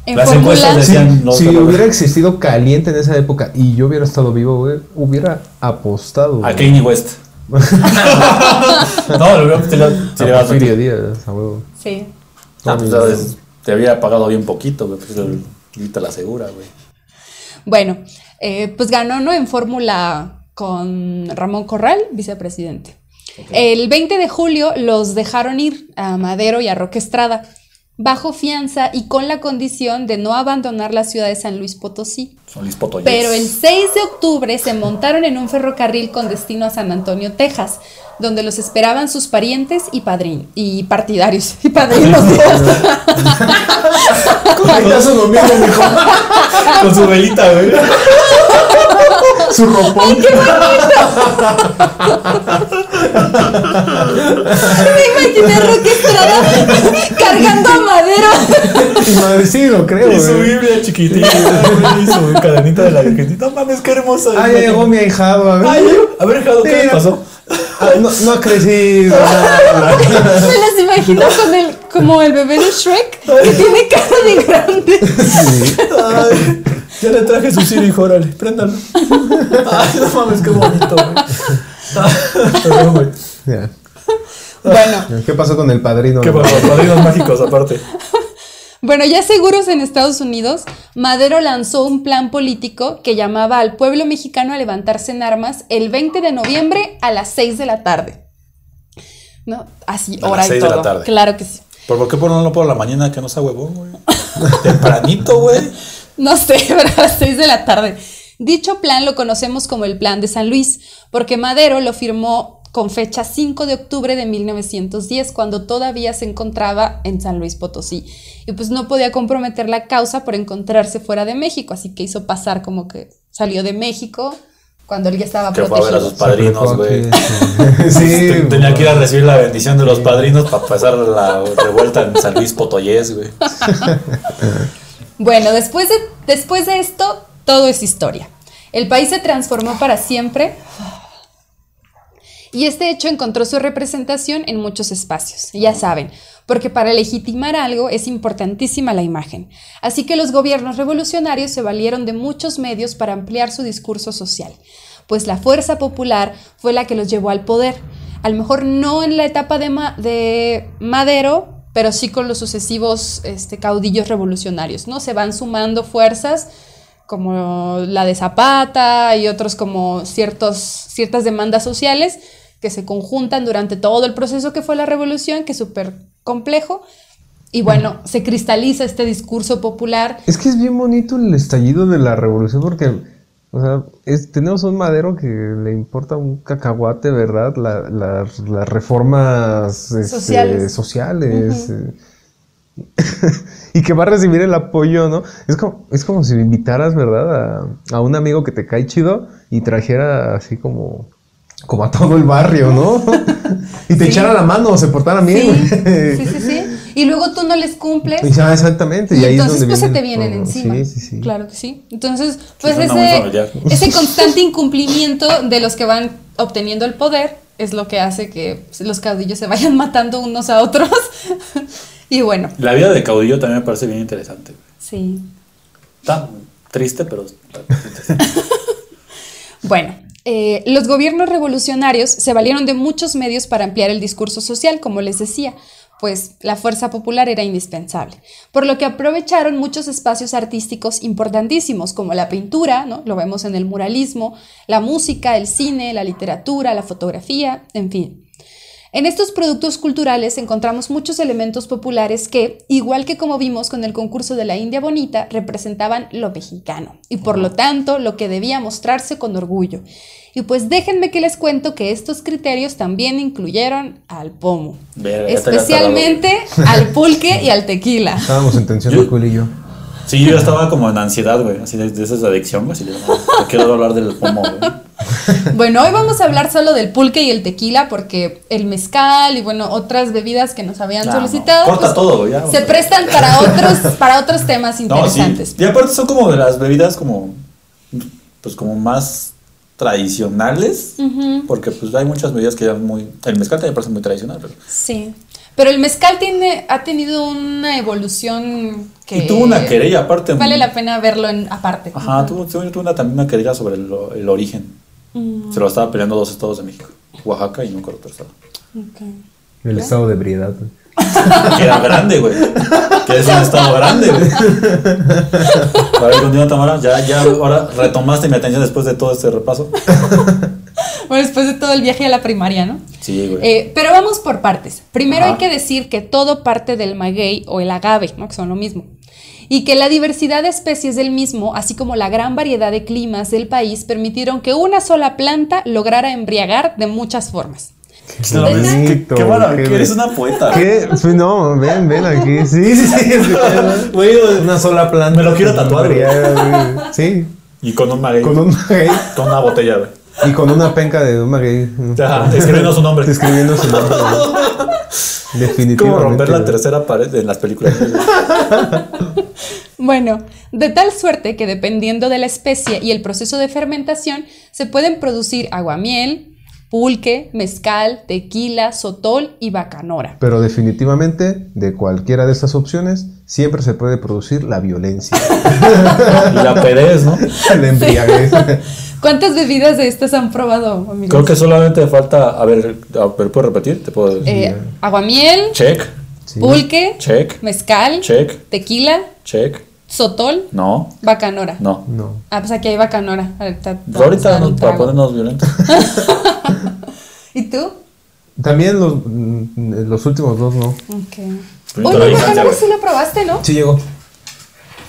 [SPEAKER 4] En
[SPEAKER 1] Las encuestas
[SPEAKER 3] Si,
[SPEAKER 1] decían- no,
[SPEAKER 3] si hubiera existido caliente en esa época y yo hubiera estado vivo, güey, hubiera apostado.
[SPEAKER 1] A. Kanye West. no, lo hubiera te lo-
[SPEAKER 3] A
[SPEAKER 1] te le
[SPEAKER 3] Porfirio Díaz, a huevo.
[SPEAKER 4] sí.
[SPEAKER 1] Ah, pues, ¿sabes? te había pagado bien poquito, güey. Pues el- ahorita la segura, güey.
[SPEAKER 4] Bueno, eh, pues ganó ¿no? en fórmula con Ramón Corral, vicepresidente. El 20 de julio los dejaron ir a Madero y a Roque Estrada, bajo fianza y con la condición de no abandonar la ciudad de San Luis Potosí.
[SPEAKER 1] Son Luis Potoyes.
[SPEAKER 4] Pero el 6 de octubre se montaron en un ferrocarril con destino a San Antonio, Texas, donde los esperaban sus parientes y padrinos y partidarios y padrinos.
[SPEAKER 3] Ya se lo mismo, mijo.
[SPEAKER 1] Con su velita, güey.
[SPEAKER 3] Su ropón.
[SPEAKER 4] Me imaginé a Roque Estrada cargando a Madero.
[SPEAKER 3] Y madre, sí, lo creo,
[SPEAKER 1] Y su. Biblia chiquitita. Y su cadenita de la Virgencita. No mames, qué hermosa.
[SPEAKER 3] Ah, ya llegó mi ahijado, a ver.
[SPEAKER 1] Ay, a ver, Jado, ¿qué le pasó?
[SPEAKER 3] Ah, no, no ha crecido.
[SPEAKER 4] Me las imagino con el, como el bebé de Shrek, que tiene cara de grande.
[SPEAKER 1] Ay, ya le traje su Siri, hijo, órale, préndalo. Ay, no mames, qué bonito, güey. Perdón, güey.
[SPEAKER 3] Ya.
[SPEAKER 4] Bueno,
[SPEAKER 3] ¿Qué pasó con el padrino?
[SPEAKER 1] Qué pasó, padrinos mágicos, aparte.
[SPEAKER 4] bueno, ya seguros en Estados Unidos, Madero lanzó un plan político que llamaba al pueblo mexicano a levantarse en armas el 20 de noviembre a las 6 de la tarde. ¿No? Así,
[SPEAKER 1] A
[SPEAKER 4] hora
[SPEAKER 1] las
[SPEAKER 4] y
[SPEAKER 1] 6 de la
[SPEAKER 4] todo.
[SPEAKER 1] tarde.
[SPEAKER 4] Claro que sí.
[SPEAKER 1] ¿Pero por qué ponerlo por la mañana que no sea huevón, güey? Tempranito, güey.
[SPEAKER 4] No sé, pero a las 6 de la tarde. Dicho plan lo conocemos como el Plan de San Luis, porque Madero lo firmó con fecha 5 de octubre de 1910, cuando todavía se encontraba en San Luis Potosí. Y pues no podía comprometer la causa por encontrarse fuera de México, así que hizo pasar como que salió de México cuando él ya estaba
[SPEAKER 1] Que fue a ver a
[SPEAKER 4] protegido.
[SPEAKER 1] sus padrinos, güey.
[SPEAKER 3] Sí.
[SPEAKER 1] Ten- Tenía que ir a recibir la bendición de los padrinos para pasar la revuelta en San Luis Potoyés, güey.
[SPEAKER 4] Bueno, después de, después de esto, todo es historia. El país se transformó para siempre y este hecho encontró su representación en muchos espacios, ya saben, porque para legitimar algo es importantísima la imagen. Así que los gobiernos revolucionarios se valieron de muchos medios para ampliar su discurso social, pues la fuerza popular fue la que los llevó al poder. A lo mejor no en la etapa de, de Madero, pero sí con los sucesivos este, caudillos revolucionarios, ¿no? Se van sumando fuerzas como la de Zapata y otros como ciertos, ciertas demandas sociales que se conjuntan durante todo el proceso que fue la revolución, que es súper complejo. Y bueno, se cristaliza este discurso popular.
[SPEAKER 3] Es que es bien bonito el estallido de la revolución porque, o sea, es- tenemos un madero que le importa un cacahuate, ¿verdad? La- la- las reformas este,
[SPEAKER 4] Sociales.
[SPEAKER 3] sociales, eh, y que va a recibir el apoyo, ¿no? Es como, es como si invitaras, ¿verdad? A, a un amigo que te cae chido y trajera así como, como a todo el barrio, ¿no? y te
[SPEAKER 4] Sí.
[SPEAKER 3] echara la mano, se portaran bien.
[SPEAKER 4] Sí, sí, sí, sí. Y luego tú no les cumples.
[SPEAKER 3] Ya, exactamente. Y,
[SPEAKER 4] Y
[SPEAKER 3] ahí es
[SPEAKER 4] entonces
[SPEAKER 3] donde
[SPEAKER 4] pues se te vienen
[SPEAKER 3] problema.
[SPEAKER 4] encima.
[SPEAKER 3] Sí, sí, sí.
[SPEAKER 4] Claro que sí. Entonces, pues ese, ese constante incumplimiento de los que van obteniendo el poder es lo que hace que los caudillos se vayan matando unos a otros. y bueno,
[SPEAKER 1] La vida de caudillo también me parece bien interesante.
[SPEAKER 4] sí.
[SPEAKER 1] Está triste, pero.
[SPEAKER 4] Bueno, eh, los gobiernos revolucionarios se valieron de muchos medios para ampliar el discurso social, como les decía, pues la fuerza popular era indispensable, por lo que aprovecharon muchos espacios artísticos importantísimos, como la pintura, ¿no? lo vemos en el muralismo, la música, el cine, la literatura, la fotografía, en fin. En estos productos culturales encontramos muchos elementos populares que, igual que como vimos con el concurso de la India Bonita, representaban lo mexicano y por lo tanto lo que debía mostrarse con orgullo. Y pues déjenme que les cuento que estos criterios también incluyeron al pomo, especialmente al pulque y al tequila.
[SPEAKER 3] Estábamos en tensión,
[SPEAKER 1] Yo-
[SPEAKER 3] y yo.
[SPEAKER 1] Sí, yo ya estaba como en ansiedad, güey. Así de, de esas de adicción, güey. Así de, no, quiero hablar del pomo, güey.
[SPEAKER 4] Bueno, hoy vamos a hablar solo del pulque y el tequila porque el mezcal y bueno, otras bebidas que nos habían solicitado
[SPEAKER 1] no, corta
[SPEAKER 4] pues,
[SPEAKER 1] todo, ya,
[SPEAKER 4] se prestan para otros para otros temas
[SPEAKER 1] No, sí.
[SPEAKER 4] interesantes.
[SPEAKER 1] Y aparte son como de las bebidas como, pues como más tradicionales. Porque pues hay muchas bebidas que ya muy... El mezcal también parece muy tradicional. Pero,
[SPEAKER 4] Sí. Pero el mezcal tiene, ha tenido una evolución que
[SPEAKER 1] Y tuvo una querella aparte.
[SPEAKER 4] vale la pena verlo en aparte.
[SPEAKER 1] Ajá, tuvo, tuvo una, también una querella sobre el, el origen.
[SPEAKER 4] Mm.
[SPEAKER 1] Se lo estaba peleando dos estados de México. Oaxaca y nunca otro estado.
[SPEAKER 4] Ok.
[SPEAKER 3] El estado de ebriedad. güey.
[SPEAKER 1] Que era grande, güey. Que es un estado grande, güey. A ver, continúa Tamara. Ya, ya, ahora retomaste mi atención después de todo este repaso.
[SPEAKER 4] Bueno, después de todo el viaje a la primaria, ¿no?
[SPEAKER 1] Sí, güey.
[SPEAKER 4] Eh, pero vamos por partes. Primero
[SPEAKER 1] Ajá.
[SPEAKER 4] hay que decir que todo parte del maguey o el agave, ¿no? que son lo mismo. Y que la diversidad de especies del mismo, así como la gran variedad de climas del país, permitieron que una sola planta lograra embriagar de muchas formas.
[SPEAKER 1] No,
[SPEAKER 3] Qué bonito,
[SPEAKER 1] qué maravilla, eres una poeta.
[SPEAKER 3] ¿Qué? Pues no, ven, ven aquí. Sí, sí, sí.
[SPEAKER 1] Güey,
[SPEAKER 3] Una sola planta.
[SPEAKER 1] Me lo quiero tatuar, güey.
[SPEAKER 3] Sí.
[SPEAKER 1] Y con un maguey.
[SPEAKER 3] Con un maguey.
[SPEAKER 1] Con una botella, güey.
[SPEAKER 3] Y con una penca de un maguey.
[SPEAKER 1] Ajá, escribiendo su nombre.
[SPEAKER 3] Escribiendo su nombre. Definitivamente.
[SPEAKER 1] Como romper la tercera pared en las películas.
[SPEAKER 4] Bueno, de tal suerte que dependiendo de la especie y el proceso de fermentación, se pueden producir aguamiel, pulque, mezcal, tequila, sotol y bacanora.
[SPEAKER 3] Pero definitivamente, de cualquiera de estas opciones, siempre se puede producir la violencia.
[SPEAKER 1] y la perez, ¿no?
[SPEAKER 3] la embriaguez.
[SPEAKER 4] ¿Cuántas bebidas de estas han probado, amigos?
[SPEAKER 1] Creo que solamente falta. A ver, a ver, ¿puedo repetir? Te puedo decir.
[SPEAKER 4] Eh, aguamiel,
[SPEAKER 1] Check,
[SPEAKER 3] Sí.
[SPEAKER 4] pulque,
[SPEAKER 1] check,
[SPEAKER 4] mezcal,
[SPEAKER 1] check,
[SPEAKER 4] tequila,
[SPEAKER 1] check.
[SPEAKER 4] sotol,
[SPEAKER 1] No,
[SPEAKER 4] bacanora.
[SPEAKER 1] no.
[SPEAKER 3] No.
[SPEAKER 4] Ah, pues aquí hay bacanora. Ahorita,
[SPEAKER 1] ahorita no, para ponernos violentos.
[SPEAKER 4] ¿Y tú?
[SPEAKER 3] También los, mm, los últimos dos no.
[SPEAKER 4] Ok. Oye, bacanora sí lo probaste, ¿no?
[SPEAKER 3] Sí llegó.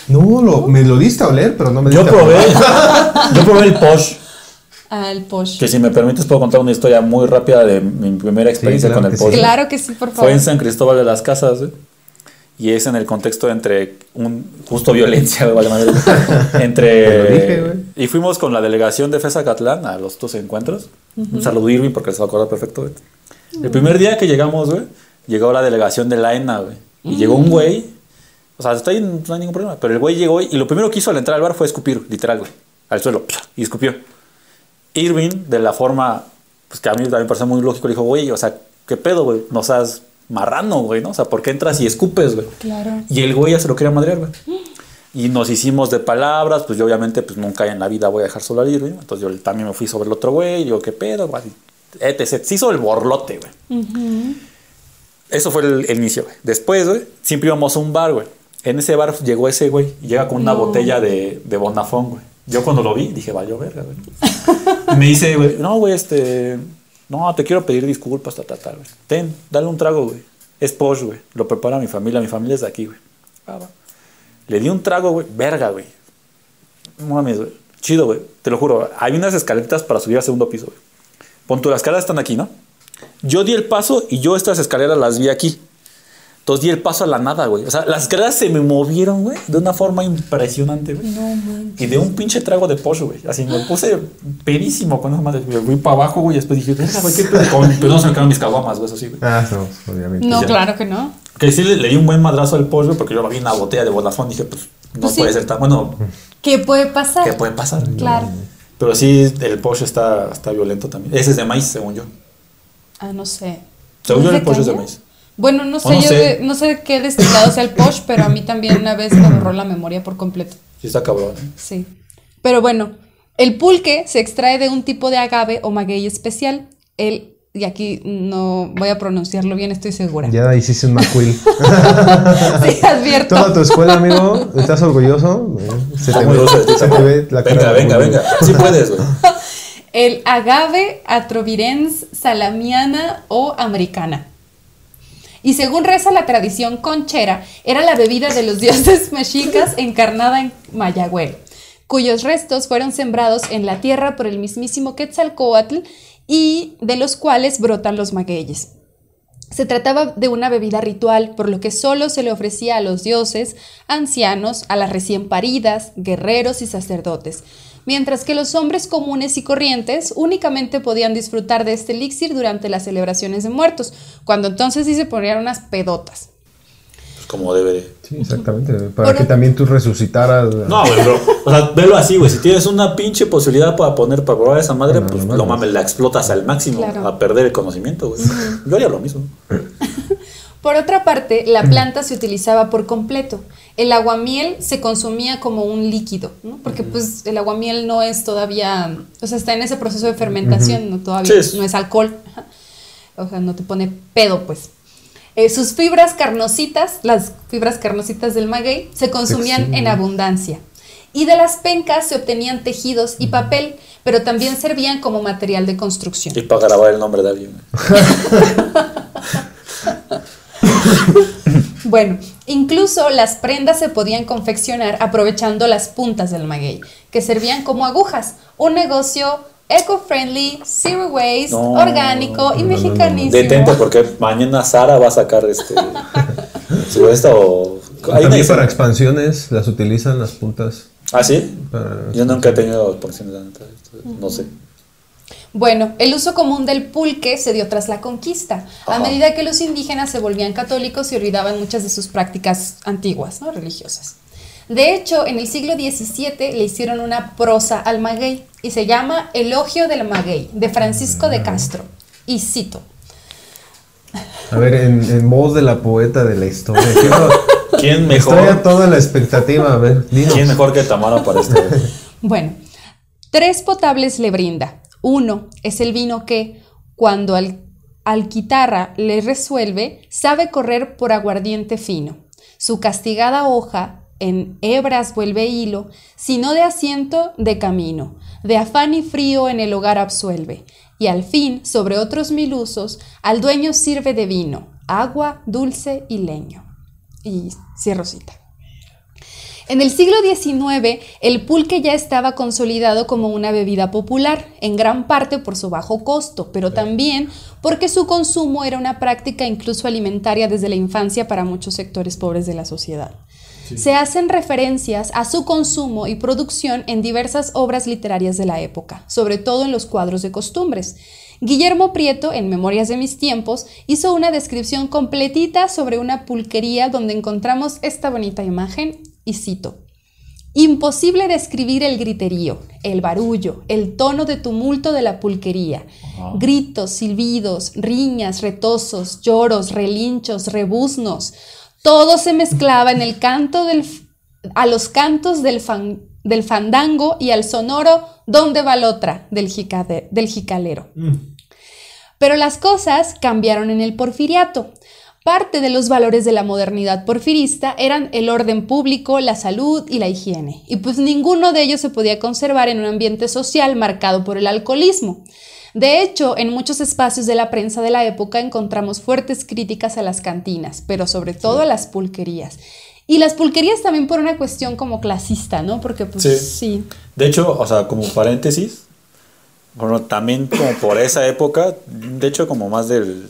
[SPEAKER 3] No, lo, me lo diste a oler, pero no me
[SPEAKER 1] Yo
[SPEAKER 3] diste a
[SPEAKER 1] probé.
[SPEAKER 3] probar.
[SPEAKER 1] Yo probé el Posh.
[SPEAKER 4] Al posh.
[SPEAKER 1] Que si me permites, puedo contar una historia muy rápida de mi primera experiencia
[SPEAKER 3] claro
[SPEAKER 1] con el
[SPEAKER 3] que sí.
[SPEAKER 1] Posh.
[SPEAKER 4] Claro que sí, por
[SPEAKER 1] Fue
[SPEAKER 4] favor.
[SPEAKER 1] en San Cristóbal de las Casas, ¿eh? y es en el contexto entre un justo violencia, güey, vale madre, entre
[SPEAKER 3] dije, güey.
[SPEAKER 1] y fuimos con la delegación de FESA Catlán a los dos encuentros. Un saludo a Irving porque se va a acordar perfecto. güey. El primer día que llegamos, güey, llegó la delegación de la ENA, güey, y llegó un güey, o sea, está ahí, no hay ningún problema, pero el güey llegó y lo primero que hizo al entrar al bar fue escupir, literal, güey, al suelo, y escupió. Irving, de la forma pues que a mí también me parece muy lógico, le dijo, güey, o sea, ¿qué pedo, güey? No seas marrano, güey, ¿no? O sea, ¿por qué entras y escupes, güey?
[SPEAKER 4] Claro.
[SPEAKER 1] Y el güey ya se lo quería madrear, güey. Y nos hicimos de palabras, pues yo obviamente pues nunca en la vida voy a dejar solo al Irving. Entonces yo también me fui sobre el otro güey, digo, ¿qué pedo? güey? Etc. Se hizo el borlote, güey. Eso fue el, el inicio, güey. Después, güey, siempre íbamos a un bar, güey. En ese bar llegó ese güey y llega con una
[SPEAKER 4] No.
[SPEAKER 1] botella de, de Bonafón, güey. Yo cuando lo vi dije, vaya verga, güey. Me dice, güey, no, güey, este. No, te quiero pedir disculpas, ta, ta, ta, güey. Ten, dale un trago, güey. Es posh, güey. Lo prepara mi familia. Mi familia es de aquí, güey. Ah, va. Le di un trago, güey. Verga, güey. No mames, güey. Chido, güey. Te lo juro. Hay unas escaleras para subir al segundo piso, güey. Pon tú, las escaleras están aquí, ¿no? Yo di el paso y yo estas escaleras las vi aquí. Entonces di el paso a la nada, güey. O sea, las escaleras se me movieron, güey, de una forma impresionante, güey.
[SPEAKER 4] No manches.
[SPEAKER 1] Y de un pinche trago de pollo, güey. Así me puse pedísimo con esa madre. güey. Fui para abajo, güey, y después dije, güey, qué pedo. Con- Pero no se me quedaron mis caguamas, güey, eso sí, güey.
[SPEAKER 3] Ah, no, obviamente.
[SPEAKER 4] No,
[SPEAKER 1] ya.
[SPEAKER 4] claro que no.
[SPEAKER 1] Que sí le, le di un buen madrazo al pollo porque yo vi una botella de Vodafone y dije, pues, no
[SPEAKER 4] Pues sí.
[SPEAKER 1] puede ser tan bueno.
[SPEAKER 4] ¿Qué puede pasar?
[SPEAKER 1] ¿Qué puede pasar?
[SPEAKER 4] Claro.
[SPEAKER 1] Pero sí, el pollo está, está violento también. Ese es de maíz, según yo.
[SPEAKER 4] Ah, no sé.
[SPEAKER 1] Según yo,
[SPEAKER 4] ¿Es
[SPEAKER 1] el pollo es de maíz.
[SPEAKER 4] Bueno, no sé,
[SPEAKER 1] no
[SPEAKER 4] yo
[SPEAKER 1] sé.
[SPEAKER 4] de- no sé de qué destilado sea el posh, pero a mí también una vez me borró la memoria por completo.
[SPEAKER 1] Sí, está cabrón. ¿eh?
[SPEAKER 4] Sí. Pero bueno, el pulque se extrae de un tipo de agave o maguey especial. El, y aquí no voy a pronunciarlo bien, estoy segura.
[SPEAKER 3] Ya hiciste un McQuill.
[SPEAKER 4] Sí, advierto.
[SPEAKER 3] Toda tu escuela, amigo, ¿estás orgulloso? Eh, Se te ve, se te ve la cara
[SPEAKER 1] Venga, venga, venga. Sí puedes, güey.
[SPEAKER 4] El agave atrovirens salamiana o americana. Y según reza la tradición conchera, era la bebida de los dioses mexicas encarnada en Mayagüel, cuyos restos fueron sembrados en la tierra por el mismísimo Quetzalcoatl y de los cuales brotan los magueyes. Se trataba de una bebida ritual, por lo que solo se le ofrecía a los dioses, ancianos, a las recién paridas, guerreros y sacerdotes, mientras que los hombres comunes y corrientes únicamente podían disfrutar de este elixir durante las celebraciones de muertos, cuando entonces sí se ponían unas pedotas.
[SPEAKER 1] Pues como debe de.
[SPEAKER 3] Sí, exactamente. Para
[SPEAKER 4] Por-
[SPEAKER 3] que también tú resucitaras.
[SPEAKER 1] No, güey, bro. O sea, velo así, güey. Si tienes una pinche posibilidad para poner, para probar esa madre,
[SPEAKER 3] No,
[SPEAKER 1] pues
[SPEAKER 3] no
[SPEAKER 1] lo
[SPEAKER 3] mames.
[SPEAKER 1] mames, la explotas al máximo
[SPEAKER 4] Claro.
[SPEAKER 1] a perder el conocimiento, güey. Yo haría lo mismo.
[SPEAKER 4] Por otra parte, la planta se utilizaba por completo. El aguamiel se consumía como un líquido, ¿no? Porque pues el aguamiel no es todavía, o sea, está en ese proceso de fermentación, no todavía
[SPEAKER 1] Sí,
[SPEAKER 4] no es alcohol. O sea, no te pone pedo, pues. Eh, sus fibras carnositas, las fibras carnositas del maguey, se consumían en abundancia. Y de las pencas se obtenían tejidos y papel, pero también servían como material de construcción.
[SPEAKER 1] Y para grabar el nombre de alguien.
[SPEAKER 4] Bueno, incluso las prendas se podían confeccionar aprovechando las puntas del maguey, que servían como agujas. Un negocio eco-friendly, zero waste,
[SPEAKER 1] No,
[SPEAKER 4] orgánico y
[SPEAKER 3] no, no, no, no.
[SPEAKER 4] mexicanísimo.
[SPEAKER 1] Detente porque mañana Sara va a sacar este. su esta o. Hay una
[SPEAKER 3] para expansiones las utilizan las puntas.
[SPEAKER 1] ¿Ah, sí? Yo nunca he tenido neta, No sé.
[SPEAKER 4] Bueno, el uso común del pulque se dio tras la conquista, a medida que los indígenas se volvían católicos y olvidaban muchas de sus prácticas antiguas, ¿no? religiosas. De hecho, en el siglo XVII le hicieron una prosa al maguey y se llama Elogio del maguey, de Francisco de Castro. Y cito,
[SPEAKER 3] A ver, en, en voz de la poeta de la historia. Quiero,
[SPEAKER 1] ¿Quién
[SPEAKER 3] estoy a
[SPEAKER 1] mejor?
[SPEAKER 3] toda la expectativa. A ver, dinos.
[SPEAKER 1] ¿Quién mejor que Tamara para esto?
[SPEAKER 4] Bueno, tres potables le brinda. Uno es el vino que, cuando al, al guitarra le resuelve, sabe correr por aguardiente fino. Su castigada hoja en hebras vuelve hilo, sino de asiento de camino, de afán y frío en el hogar absuelve. Y al fin, sobre otros mil usos, al dueño sirve de vino, agua, dulce y leño. Y cierro cita. En el siglo XIX, el pulque ya estaba consolidado como una bebida popular, en gran parte por su bajo costo, pero también porque su consumo era una práctica incluso alimentaria desde la infancia para muchos sectores pobres de la sociedad. Se hacen referencias a su consumo y producción en diversas obras literarias de la época, sobre todo en los cuadros de costumbres. Guillermo Prieto, en Memorias de mis tiempos, hizo una descripción completita sobre una pulquería donde encontramos esta bonita imagen y cito. Imposible describir el griterío, el barullo, el tono de tumulto de la pulquería. Gritos, silbidos, riñas, retozos, lloros, relinchos, rebuznos. Todo se mezclaba en el canto del, a los cantos del, fan- del fandango y al sonoro ¿Dónde va la otra? del, jicade- del jicalero. Pero las cosas cambiaron en el porfiriato. Parte de los valores de la modernidad porfirista eran el orden público, la salud y la higiene, y pues ninguno de ellos se podía conservar en un ambiente social marcado por el alcoholismo. De hecho, en muchos espacios de la prensa de la época encontramos fuertes críticas a las cantinas, pero sobre todo a las pulquerías. Y las pulquerías también por una cuestión como clasista, ¿no? Porque pues
[SPEAKER 1] Sí.
[SPEAKER 4] sí.
[SPEAKER 1] De hecho, o sea, como paréntesis, bueno, también como por esa época, de hecho como más del,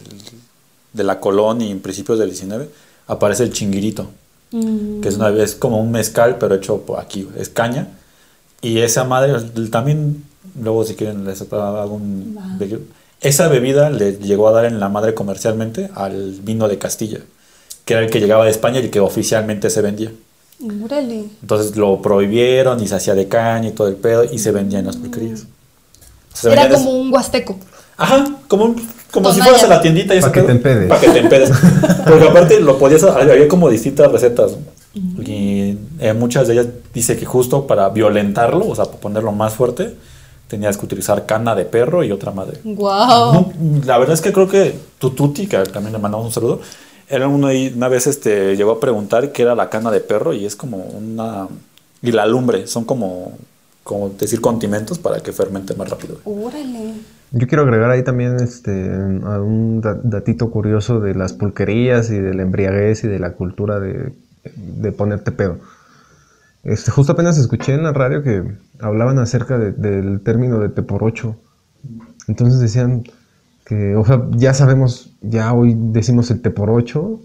[SPEAKER 1] de la colonia y en principios del 19, aparece el chinguirito,
[SPEAKER 4] Mm,
[SPEAKER 1] que es, una, es como un mezcal, pero hecho aquí, es caña. Y esa madre, también, luego si quieren les hago un...
[SPEAKER 4] Va.
[SPEAKER 1] Esa bebida le llegó a dar en la madre comercialmente al vino de Castilla, que era el que llegaba de España y el que oficialmente se vendía.
[SPEAKER 4] Órale.
[SPEAKER 1] Entonces lo prohibieron y se hacía de caña y todo el pedo y se vendía en las pulquerías. Se
[SPEAKER 4] Era como un huasteco.
[SPEAKER 1] Ajá, como, un- como si fueras a la tiendita y
[SPEAKER 3] Pa'
[SPEAKER 1] ese
[SPEAKER 3] que te empedes.
[SPEAKER 1] Pa' que te empedes. Porque aparte lo podías, había como distintas recetas. ¿no? Y eh, muchas de ellas dice que justo para violentarlo, o sea, para ponerlo más fuerte, tenías que utilizar cana de perro y otra madre.
[SPEAKER 4] Wow.
[SPEAKER 1] No, la verdad es que creo que Tututi, que también le mandamos un saludo, era uno ahí, una vez este, llegó a preguntar qué era la cana de perro y es como una... Y la lumbre, son como, como decir condimentos para que fermente más rápido.
[SPEAKER 4] Órale.
[SPEAKER 3] Yo quiero agregar ahí también este, a un da- datito curioso de las pulquerías y de la embriaguez y de la cultura de, de ponerte pedo. Este, justo apenas escuché en la radio que hablaban acerca de- del término de te por ocho. Entonces decían que, o sea, ya sabemos, ya hoy decimos el te por ocho.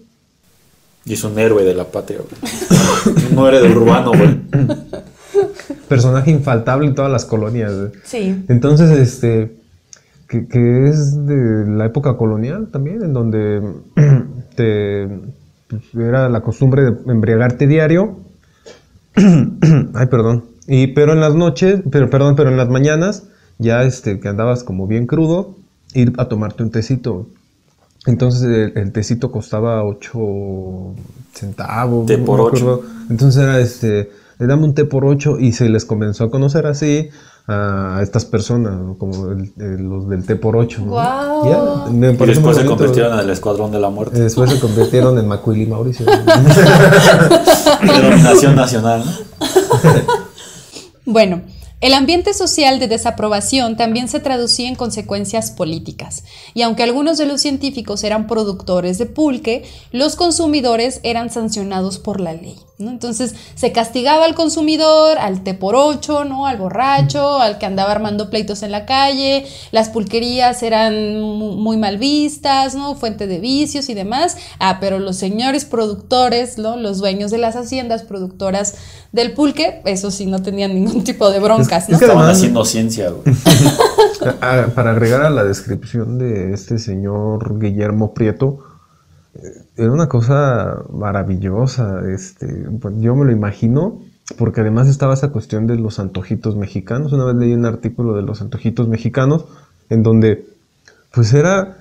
[SPEAKER 1] Y es un héroe de la patria, güey. un héroe del urbano, güey.
[SPEAKER 3] Personaje infaltable en todas las colonias. güey.
[SPEAKER 4] Sí.
[SPEAKER 3] Entonces, este, que, que es de la época colonial también, en donde te, pues, era la costumbre de embriagarte diario. Ay, perdón. Y, pero en las noches, pero perdón, pero en las mañanas, ya este, que andabas como bien crudo, ir a tomarte un tecito. Entonces el, el tecito costaba 8 centavos.
[SPEAKER 1] Té
[SPEAKER 3] no
[SPEAKER 1] por ocho.
[SPEAKER 3] acuerdo. Entonces era este, le dame un té por 8 y se les comenzó a conocer así a estas personas, ¿no? como el- el- los del té por 8.
[SPEAKER 4] Guau.
[SPEAKER 3] Ya, me
[SPEAKER 1] Y después se
[SPEAKER 3] bonito.
[SPEAKER 1] convirtieron en el escuadrón de la muerte.
[SPEAKER 3] Después se convirtieron en Macuil y Mauricio.
[SPEAKER 1] Denominación nacional, ¿no?
[SPEAKER 4] Bueno, el ambiente social de desaprobación también se traducía en consecuencias políticas, y aunque algunos de los científicos eran productores de pulque, los consumidores eran sancionados por la ley. Entonces se castigaba al consumidor, al té por ocho, ¿no? al borracho, al que andaba armando pleitos en la calle, las pulquerías eran mu- muy mal vistas, ¿no? fuente de vicios y demás. Ah, pero los señores productores, ¿no? los dueños de las haciendas productoras del pulque, eso sí no tenían ningún tipo de
[SPEAKER 3] Es-
[SPEAKER 4] ¿no?
[SPEAKER 3] es que
[SPEAKER 1] Estaban
[SPEAKER 3] además-
[SPEAKER 1] haciendo ciencia, güey.
[SPEAKER 3] Ah, Para agregar a la descripción de este señor Guillermo Prieto, eh, era una cosa maravillosa. Este, yo me lo imagino, porque además estaba esa cuestión de los antojitos mexicanos. Una vez leí un artículo de los antojitos mexicanos, en donde, pues era.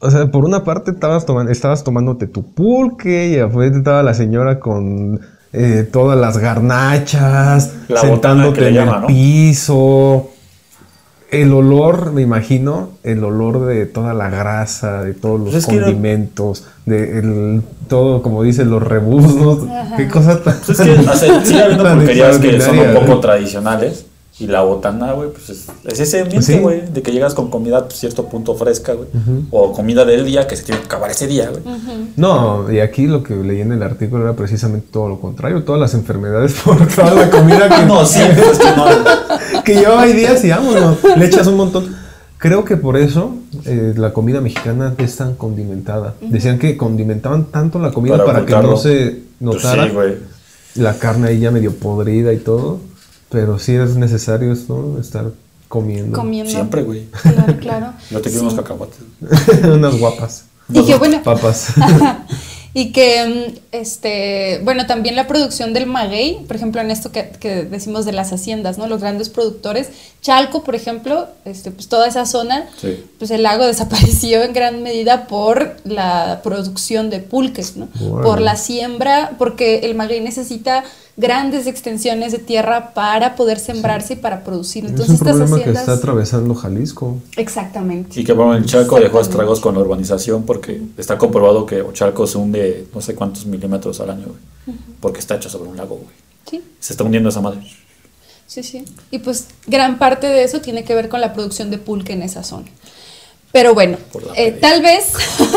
[SPEAKER 3] O sea, por una parte estabas, tomando, estabas tomándote tu pulque y afuera estaba la señora con eh, todas las garnachas,
[SPEAKER 1] La
[SPEAKER 3] sentándote
[SPEAKER 1] que le
[SPEAKER 3] en
[SPEAKER 1] llama,
[SPEAKER 3] el
[SPEAKER 1] ¿no?
[SPEAKER 3] piso. El olor, me imagino, el olor de toda la grasa, de todos los
[SPEAKER 1] Pues es que era-
[SPEAKER 3] condimentos, de el- todo, como dicen, los rebuznos. Qué cosa tan.
[SPEAKER 1] Pues es que o sea, sigue habiendo
[SPEAKER 3] tan
[SPEAKER 1] pulquerías que son un poco
[SPEAKER 3] güey.
[SPEAKER 1] tradicionales. Y la botana, güey, pues es, es ese ambiente,
[SPEAKER 3] Sí.
[SPEAKER 1] güey, de que llegas con comida a cierto punto fresca, güey. O comida del día que se tiene que acabar ese día, güey.
[SPEAKER 3] No, y aquí lo que leí en el artículo era precisamente todo lo contrario, todas las enfermedades por toda la comida que,
[SPEAKER 1] No, sí, pues es que no.
[SPEAKER 3] que llevaba ahí días y vámonos, le echas un montón. Creo que por eso eh, la comida mexicana es tan condimentada. Decían que condimentaban tanto la comida
[SPEAKER 1] Para
[SPEAKER 3] para, que no se
[SPEAKER 1] Pues
[SPEAKER 3] notara
[SPEAKER 1] sí,
[SPEAKER 3] la carne ahí ya medio podrida y todo. Pero sí es necesario esto, estar comiendo.
[SPEAKER 4] Comiendo.
[SPEAKER 1] Siempre, güey.
[SPEAKER 4] Claro, claro.
[SPEAKER 1] Yo te quiero unos cacahuates.
[SPEAKER 3] Unas guapas.
[SPEAKER 4] Y que bueno,
[SPEAKER 3] Papas.
[SPEAKER 4] y que, este, bueno, también la producción del maguey, por ejemplo, en esto que, que decimos de las haciendas, ¿no? Los grandes productores. Chalco, por ejemplo, este, pues toda esa zona,
[SPEAKER 1] Sí.
[SPEAKER 4] pues el lago desapareció en gran medida por la producción de pulques, ¿no? Por la siembra, porque el maguey necesita grandes extensiones de tierra para poder sembrarse y para producir.
[SPEAKER 3] es
[SPEAKER 4] Entonces,
[SPEAKER 3] un
[SPEAKER 4] estas
[SPEAKER 3] problema que está atravesando Jalisco.
[SPEAKER 4] Exactamente.
[SPEAKER 1] Y que bueno, el Chalco dejó estragos con la urbanización porque está comprobado que Chalco se hunde no sé cuántos milímetros al año, güey. Porque está hecho sobre un lago, güey.
[SPEAKER 4] Sí.
[SPEAKER 1] Se está hundiendo esa madre.
[SPEAKER 4] sí, sí. Y pues gran parte de eso tiene que ver con la producción de pulque en esa zona. Pero bueno, eh, tal vez,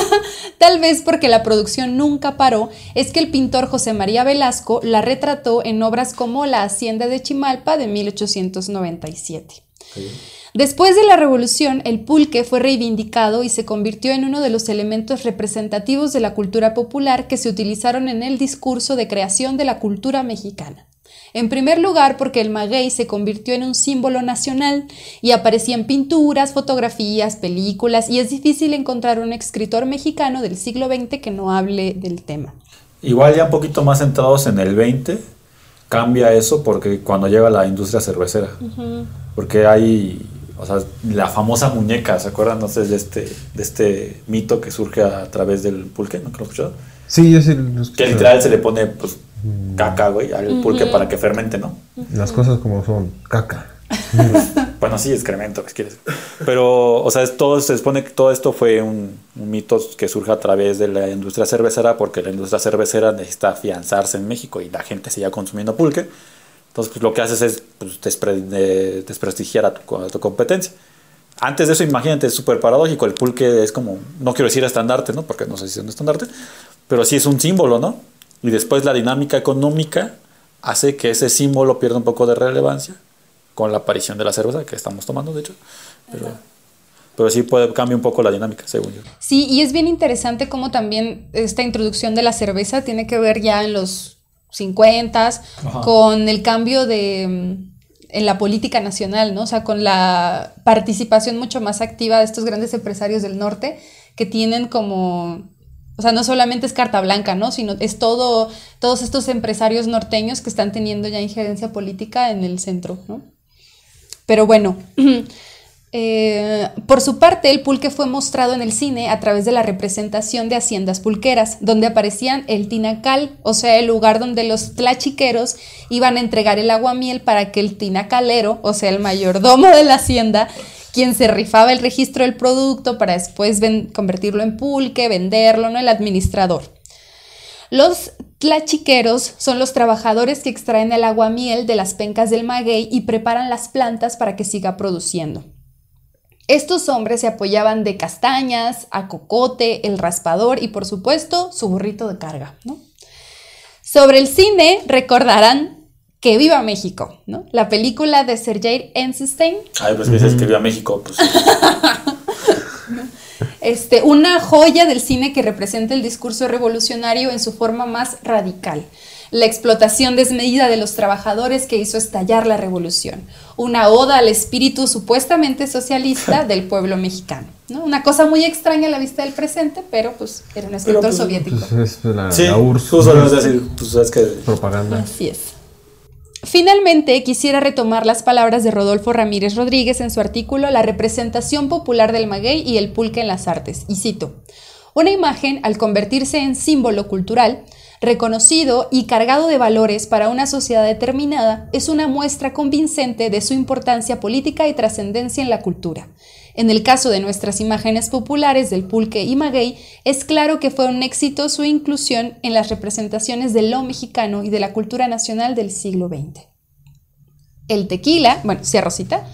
[SPEAKER 4] tal vez porque la producción nunca paró, es que el pintor José María Velasco la retrató en obras como La Hacienda de Chimalpa de 1897. Después de la revolución, el pulque fue reivindicado y se convirtió en uno de los elementos representativos de la cultura popular que se utilizaron en el discurso de creación de la cultura mexicana. En primer lugar, porque el maguey se convirtió en un símbolo nacional y aparecía en pinturas, fotografías, películas, y es difícil encontrar un escritor mexicano del siglo XX que no hable del tema.
[SPEAKER 1] Igual ya un poquito más centrados en el 20, cambia eso porque cuando llega la industria cervecera. Porque hay, o sea, la famosa muñeca, ¿se acuerdan? Sé, de este, de este mito que surge a través del pulque, ¿no? ¿Que lo escuchado?
[SPEAKER 3] Sí, yo sí lo escuché.
[SPEAKER 1] Que literal se le pone, pues, caca, güey, al pulque para que fermente, ¿no?
[SPEAKER 3] Las cosas como son. Caca.
[SPEAKER 1] Bueno, sí, excremento, ¿qué quieres? Pero, o sea, es todo, se supone que todo esto fue un, un mito que surge a través de la industria cervecera, porque la industria cervecera necesita afianzarse en México y la gente seguía consumiendo pulque. Entonces, pues lo que haces es pues, despre- eh, desprestigiar a tu, a tu competencia. Antes de eso, imagínate, es súper paradójico. El pulque es como, no quiero decir estandarte, ¿no? Porque no sé si es un estandarte, pero sí es un símbolo, ¿no? Y después la dinámica económica hace que ese símbolo pierda un poco de relevancia con la aparición de la cerveza que estamos tomando, de hecho. Pero, pero sí puede cambiar un poco la dinámica, según yo.
[SPEAKER 4] Sí, y es bien interesante cómo también esta introducción de la cerveza tiene que ver ya en los 50
[SPEAKER 1] Ajá.
[SPEAKER 4] con el cambio de mm, en la política nacional, ¿no? O sea, con la participación mucho más activa de estos grandes empresarios del norte que tienen como o sea, no solamente es carta blanca, ¿no? Sino es todo, todos estos empresarios norteños que están teniendo ya injerencia política en el centro, ¿no? Pero bueno, eh, por su parte, el pulque fue mostrado en el cine a través de la representación de haciendas pulqueras, donde aparecían el tinacal, o sea, el lugar donde los tlachiqueros iban a entregar el aguamiel para que el tinacalero, o sea, el mayordomo de la hacienda, quien se rifaba el registro del producto para después convertirlo en pulque, venderlo, ¿no? El administrador. Los tlachiqueros son los trabajadores que extraen el aguamiel de las pencas del maguey y preparan las plantas para que siga produciendo. Estos hombres se apoyaban de castañas, a cocote, el raspador y por supuesto su burrito de carga. Sobre el cine recordarán que viva México, ¿no? La película de Sergei Eisenstein
[SPEAKER 1] Ay, pues que se escribió a México, pues.
[SPEAKER 4] este, una joya del cine que representa el discurso revolucionario en su forma más radical. La explotación desmedida de los trabajadores que hizo estallar la revolución. Una oda al espíritu supuestamente socialista del pueblo mexicano. ¿no? Una cosa muy extraña a la vista del presente, pero pues era un escritor
[SPEAKER 1] pues,
[SPEAKER 4] soviético.
[SPEAKER 3] Pues es la,
[SPEAKER 1] Sí,
[SPEAKER 3] la URSS.
[SPEAKER 1] justo decir, pues sabes que.
[SPEAKER 3] Propaganda.
[SPEAKER 4] Así es. Finalmente, quisiera retomar las palabras de Rodolfo Ramírez Rodríguez en su artículo La representación popular del maguey y el pulque en las artes, y cito, una imagen, al convertirse en símbolo cultural, reconocido y cargado de valores para una sociedad determinada, es una muestra convincente de su importancia política y trascendencia en la cultura. En el caso de nuestras imágenes populares del pulque y maguey, es claro que fue un éxito su inclusión en las representaciones de lo mexicano y de la cultura nacional del siglo XX. El tequila, bueno, sí, Rosita.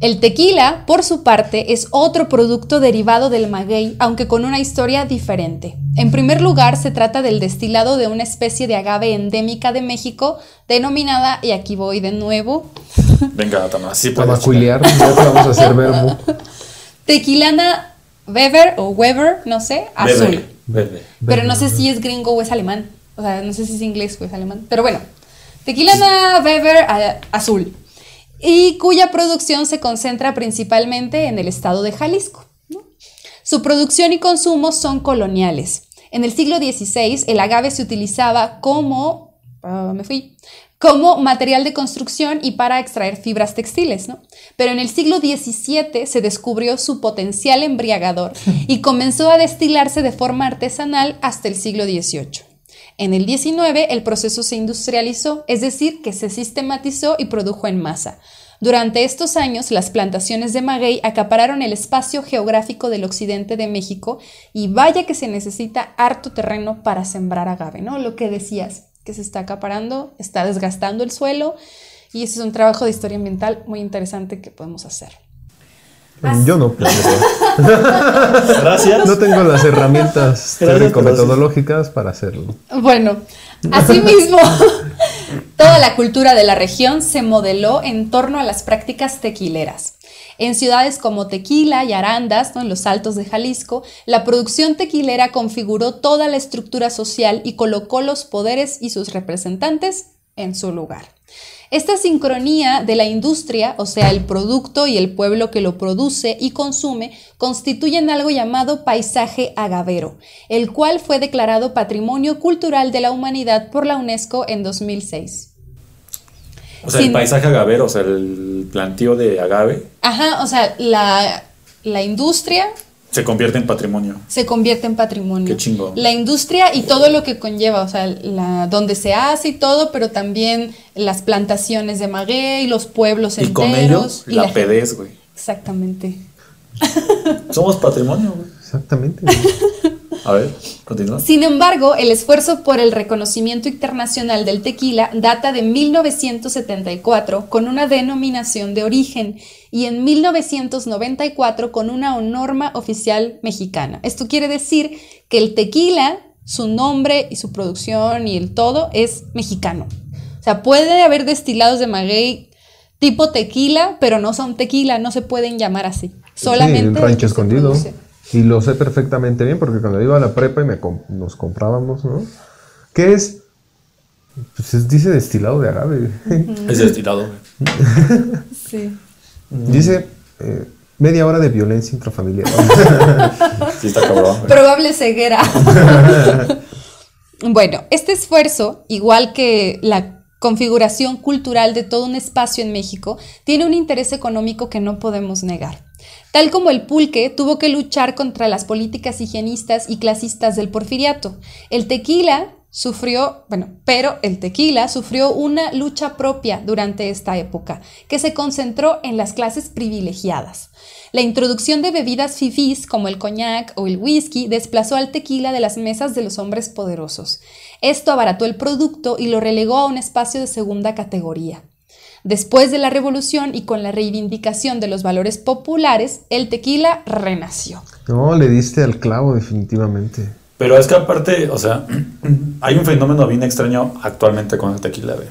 [SPEAKER 4] El tequila, por su parte, es otro producto derivado del maguey, aunque con una historia diferente. En primer lugar, se trata del destilado de una especie de agave endémica de México, denominada, y aquí voy de nuevo,
[SPEAKER 1] Venga, Tamara, sí puedes.
[SPEAKER 3] Tabacuilear, ya te vamos a hacer verbo.
[SPEAKER 4] tequilana Weber o Weber, no sé, azul.
[SPEAKER 1] bebe.
[SPEAKER 4] Pero no sé si es gringo o es alemán. O sea, no sé si es inglés o es alemán. Pero bueno, tequilana Weber a- azul. Y cuya producción se concentra principalmente en el estado de Jalisco. ¿no? Su producción y consumo son coloniales. En el siglo XVI, el agave se utilizaba como. ah, me fui. Como material de construcción y para extraer fibras textiles, ¿no? Pero en el siglo XVII se descubrió su potencial embriagador y comenzó a destilarse de forma artesanal hasta el siglo XVIII. En el XIX el proceso se industrializó, es decir, que se sistematizó y produjo en masa. Durante estos años, las plantaciones de maguey acapararon el espacio geográfico del occidente de México y vaya que se necesita harto terreno para sembrar agave, ¿no? Lo que decías, que se está acaparando, está desgastando el suelo Y ese es un trabajo de historia ambiental muy interesante que podemos hacer.
[SPEAKER 3] Yo no puedo.
[SPEAKER 1] Gracias.
[SPEAKER 3] No tengo las herramientas teórico-metodológicas para hacerlo.
[SPEAKER 4] Bueno, asimismo, toda la cultura de la región se modeló en torno a las prácticas tequileras. En ciudades como Tequila y Arandas, ¿no? en los altos de Jalisco, la producción tequilera configuró toda la estructura social y colocó los poderes y sus representantes en su lugar. Esta sincronía de la industria, o sea, el producto y el pueblo que lo produce y consume, constituyen algo llamado paisaje agavero, el cual fue declarado Patrimonio Cultural de la Humanidad por la UNESCO en 2006.
[SPEAKER 1] O sea, el paisaje agavero, o sea, el plantío de agave.
[SPEAKER 4] Ajá, o sea, la, la industria
[SPEAKER 1] se convierte en patrimonio.
[SPEAKER 4] Se convierte en patrimonio.
[SPEAKER 1] Qué chingo.
[SPEAKER 4] La industria y todo lo que conlleva, o sea, la, donde se hace y todo, pero también las plantaciones de maguey, los pueblos
[SPEAKER 1] y con ellos la, pedez, güey.
[SPEAKER 4] Exactamente.
[SPEAKER 1] Somos patrimonio, güey.
[SPEAKER 3] Exactamente.
[SPEAKER 1] A ver, continúa.
[SPEAKER 4] Sin embargo, el esfuerzo por el reconocimiento internacional del tequila data de 1974 con una denominación de origen y en 1994 con una norma oficial mexicana. Esto quiere decir que el tequila, su nombre y su producción y el todo es mexicano. O sea, puede haber destilados de maguey tipo tequila, pero no son tequila, no se pueden llamar así. Solamente
[SPEAKER 3] sí, rancho escondido. Y lo sé perfectamente bien porque cuando iba a la prepa y me nos comprábamos, ¿no? ¿Qué es? Pues dice destilado de agave.
[SPEAKER 1] Es destilado.
[SPEAKER 4] sí.
[SPEAKER 3] Dice eh, media hora de violencia intrafamiliar.
[SPEAKER 1] sí, está cabrón.
[SPEAKER 4] Probable ceguera. bueno, este esfuerzo, igual que la configuración cultural de todo un espacio en México, tiene un interés económico que no podemos negar. Tal como el pulque tuvo que luchar contra las políticas higienistas y clasistas del porfiriato, el tequila sufrió, bueno, pero el tequila sufrió una lucha propia durante esta época, que se concentró en las clases privilegiadas. La introducción de bebidas fifís como el coñac o el whisky desplazó al tequila de las mesas de los hombres poderosos. Esto abarató el producto y lo relegó a un espacio de segunda categoría. Después de la revolución y con la reivindicación de los valores populares, el tequila renació.
[SPEAKER 3] No, le diste al clavo definitivamente.
[SPEAKER 1] Pero es que aparte, o sea, hay un fenómeno bien extraño actualmente con el tequila, güey.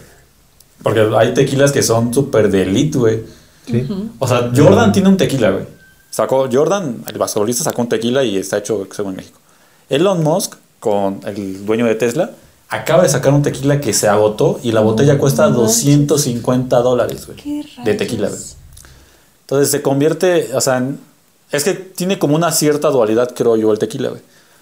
[SPEAKER 1] Porque hay tequilas que son súper de elite, güey.
[SPEAKER 3] Sí.
[SPEAKER 1] O sea, Jordan tiene un tequila, güey. Sacó, Jordan, el basquetbolista, sacó un tequila y está hecho, según México. Elon Musk, con el dueño de Tesla, acaba de sacar un tequila que se agotó y la botella cuesta 250 dólares, güey. De tequila, güey. Entonces se convierte, o sea, es que tiene como una cierta dualidad, creo yo, el tequila, güey.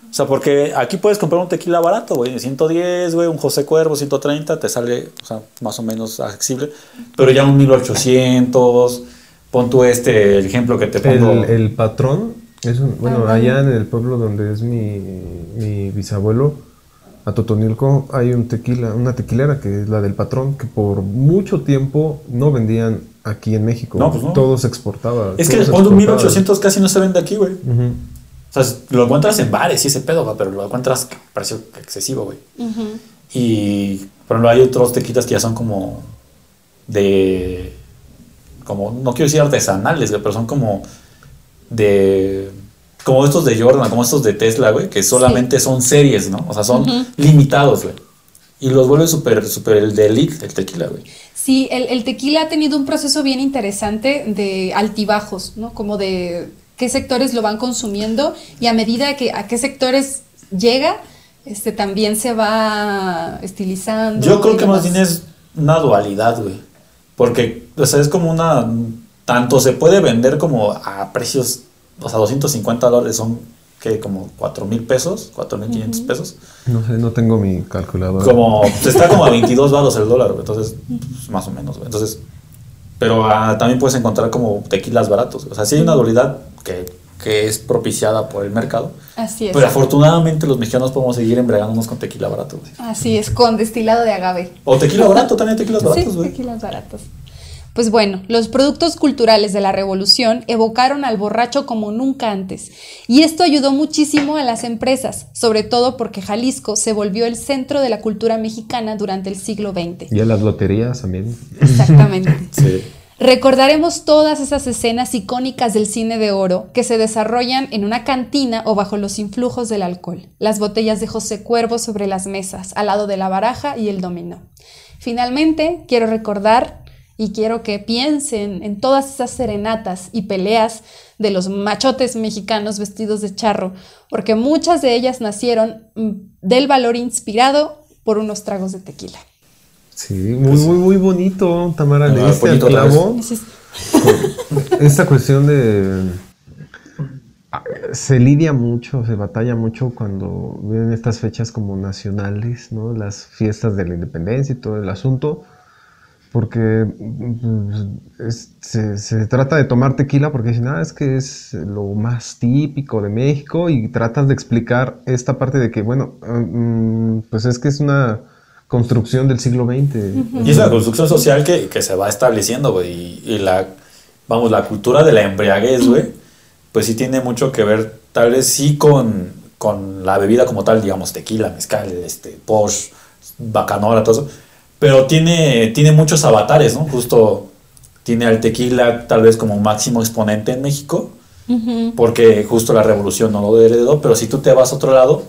[SPEAKER 1] O sea, porque aquí puedes comprar un tequila barato, güey, 110, güey, un José Cuervo, 130, te sale, o sea, más o menos accesible. Pero ya un 1800, pon tú este, el ejemplo que te pongo.
[SPEAKER 3] El, el patrón, es un, bueno, allá en el pueblo donde es mi, mi bisabuelo, a Totonilco hay un tequila, una tequilera que es la del patrón, que por mucho tiempo no vendían aquí en México.
[SPEAKER 1] No, pues no.
[SPEAKER 3] Todo se exportaba.
[SPEAKER 1] Es que el 1800 casi no se vende aquí, güey. O sea, lo encuentras en bares y ese pedo, pero lo encuentras a precio excesivo, güey. Y, por ejemplo, hay otros tequilas que ya son como de... Como, no quiero decir artesanales, güey, pero son como de como estos de Jordan, como estos de Tesla, güey, que solamente son series, ¿no? O sea, son limitados, güey. Y los vuelve súper, súper el de elite, el tequila, güey.
[SPEAKER 4] Sí, el, el, tequila ha tenido un proceso bien interesante de altibajos, ¿no? Como de qué sectores lo van consumiendo y a medida que a qué sectores llega, este también se va estilizando.
[SPEAKER 1] Yo creo que más bien es una dualidad, güey. Porque, o sea, es como una. Tanto se puede vender como a precios o sea, 250 dólares son que como 4 mil pesos, 4 mil 500 pesos.
[SPEAKER 3] No sé, no tengo mi calculadora.
[SPEAKER 1] Como, pues, está como a 22 baros el dólar, entonces, pues, más o menos, Entonces, pero ah, también puedes encontrar como tequilas baratos. O sea, sí hay una dualidad que, que es propiciada por el mercado.
[SPEAKER 4] Así es.
[SPEAKER 1] Pero afortunadamente los mexicanos podemos seguir embriagándonos con tequila barato.
[SPEAKER 4] Así es, con destilado de agave.
[SPEAKER 1] O tequila barato, también tequilas baratos,
[SPEAKER 4] sí, tequilas baratos. Pues bueno, los productos culturales de la revolución evocaron al borracho como nunca antes. Y esto ayudó muchísimo a las empresas, sobre todo porque Jalisco se volvió el centro de la cultura mexicana durante el siglo XX.
[SPEAKER 3] Y a las loterías también.
[SPEAKER 4] Exactamente.
[SPEAKER 1] Sí.
[SPEAKER 4] Recordaremos todas esas escenas icónicas del cine de oro que se desarrollan en una cantina o bajo los influjos del alcohol. Las botellas de José Cuervo sobre las mesas, al lado de la baraja y el dominó. Finalmente, quiero recordar y quiero que piensen en todas esas serenatas y peleas de los machotes mexicanos vestidos de charro, porque muchas de ellas nacieron mm, del valor inspirado por unos tragos de tequila.
[SPEAKER 3] Sí, muy, muy, muy bonito, Tamara.
[SPEAKER 1] Ah,
[SPEAKER 3] ¿Leíste el
[SPEAKER 1] bonito otra vez.
[SPEAKER 3] clavo? Esta cuestión de... Se lidia mucho, se batalla mucho cuando vienen estas fechas como nacionales, ¿no? Las fiestas de la independencia y todo el asunto, porque pues, es- se, se trata de tomar tequila porque dicen, ah, es que es lo más típico de México y tratas de explicar esta parte de que, bueno, mm, pues es que es una construcción del siglo XX.
[SPEAKER 1] Y es la construcción social que, que se va estableciendo, güey. Y, y la, vamos, la cultura de la embriaguez, güey, pues sí tiene mucho que ver, tal vez sí con, con la bebida como tal, digamos, tequila, mezcal, este, posh, bacanora, todo eso. Pero tiene, tiene muchos avatares, ¿no? Justo tiene al tequila tal vez como máximo exponente en México, porque justo la revolución no lo heredó, pero si tú te vas a otro lado,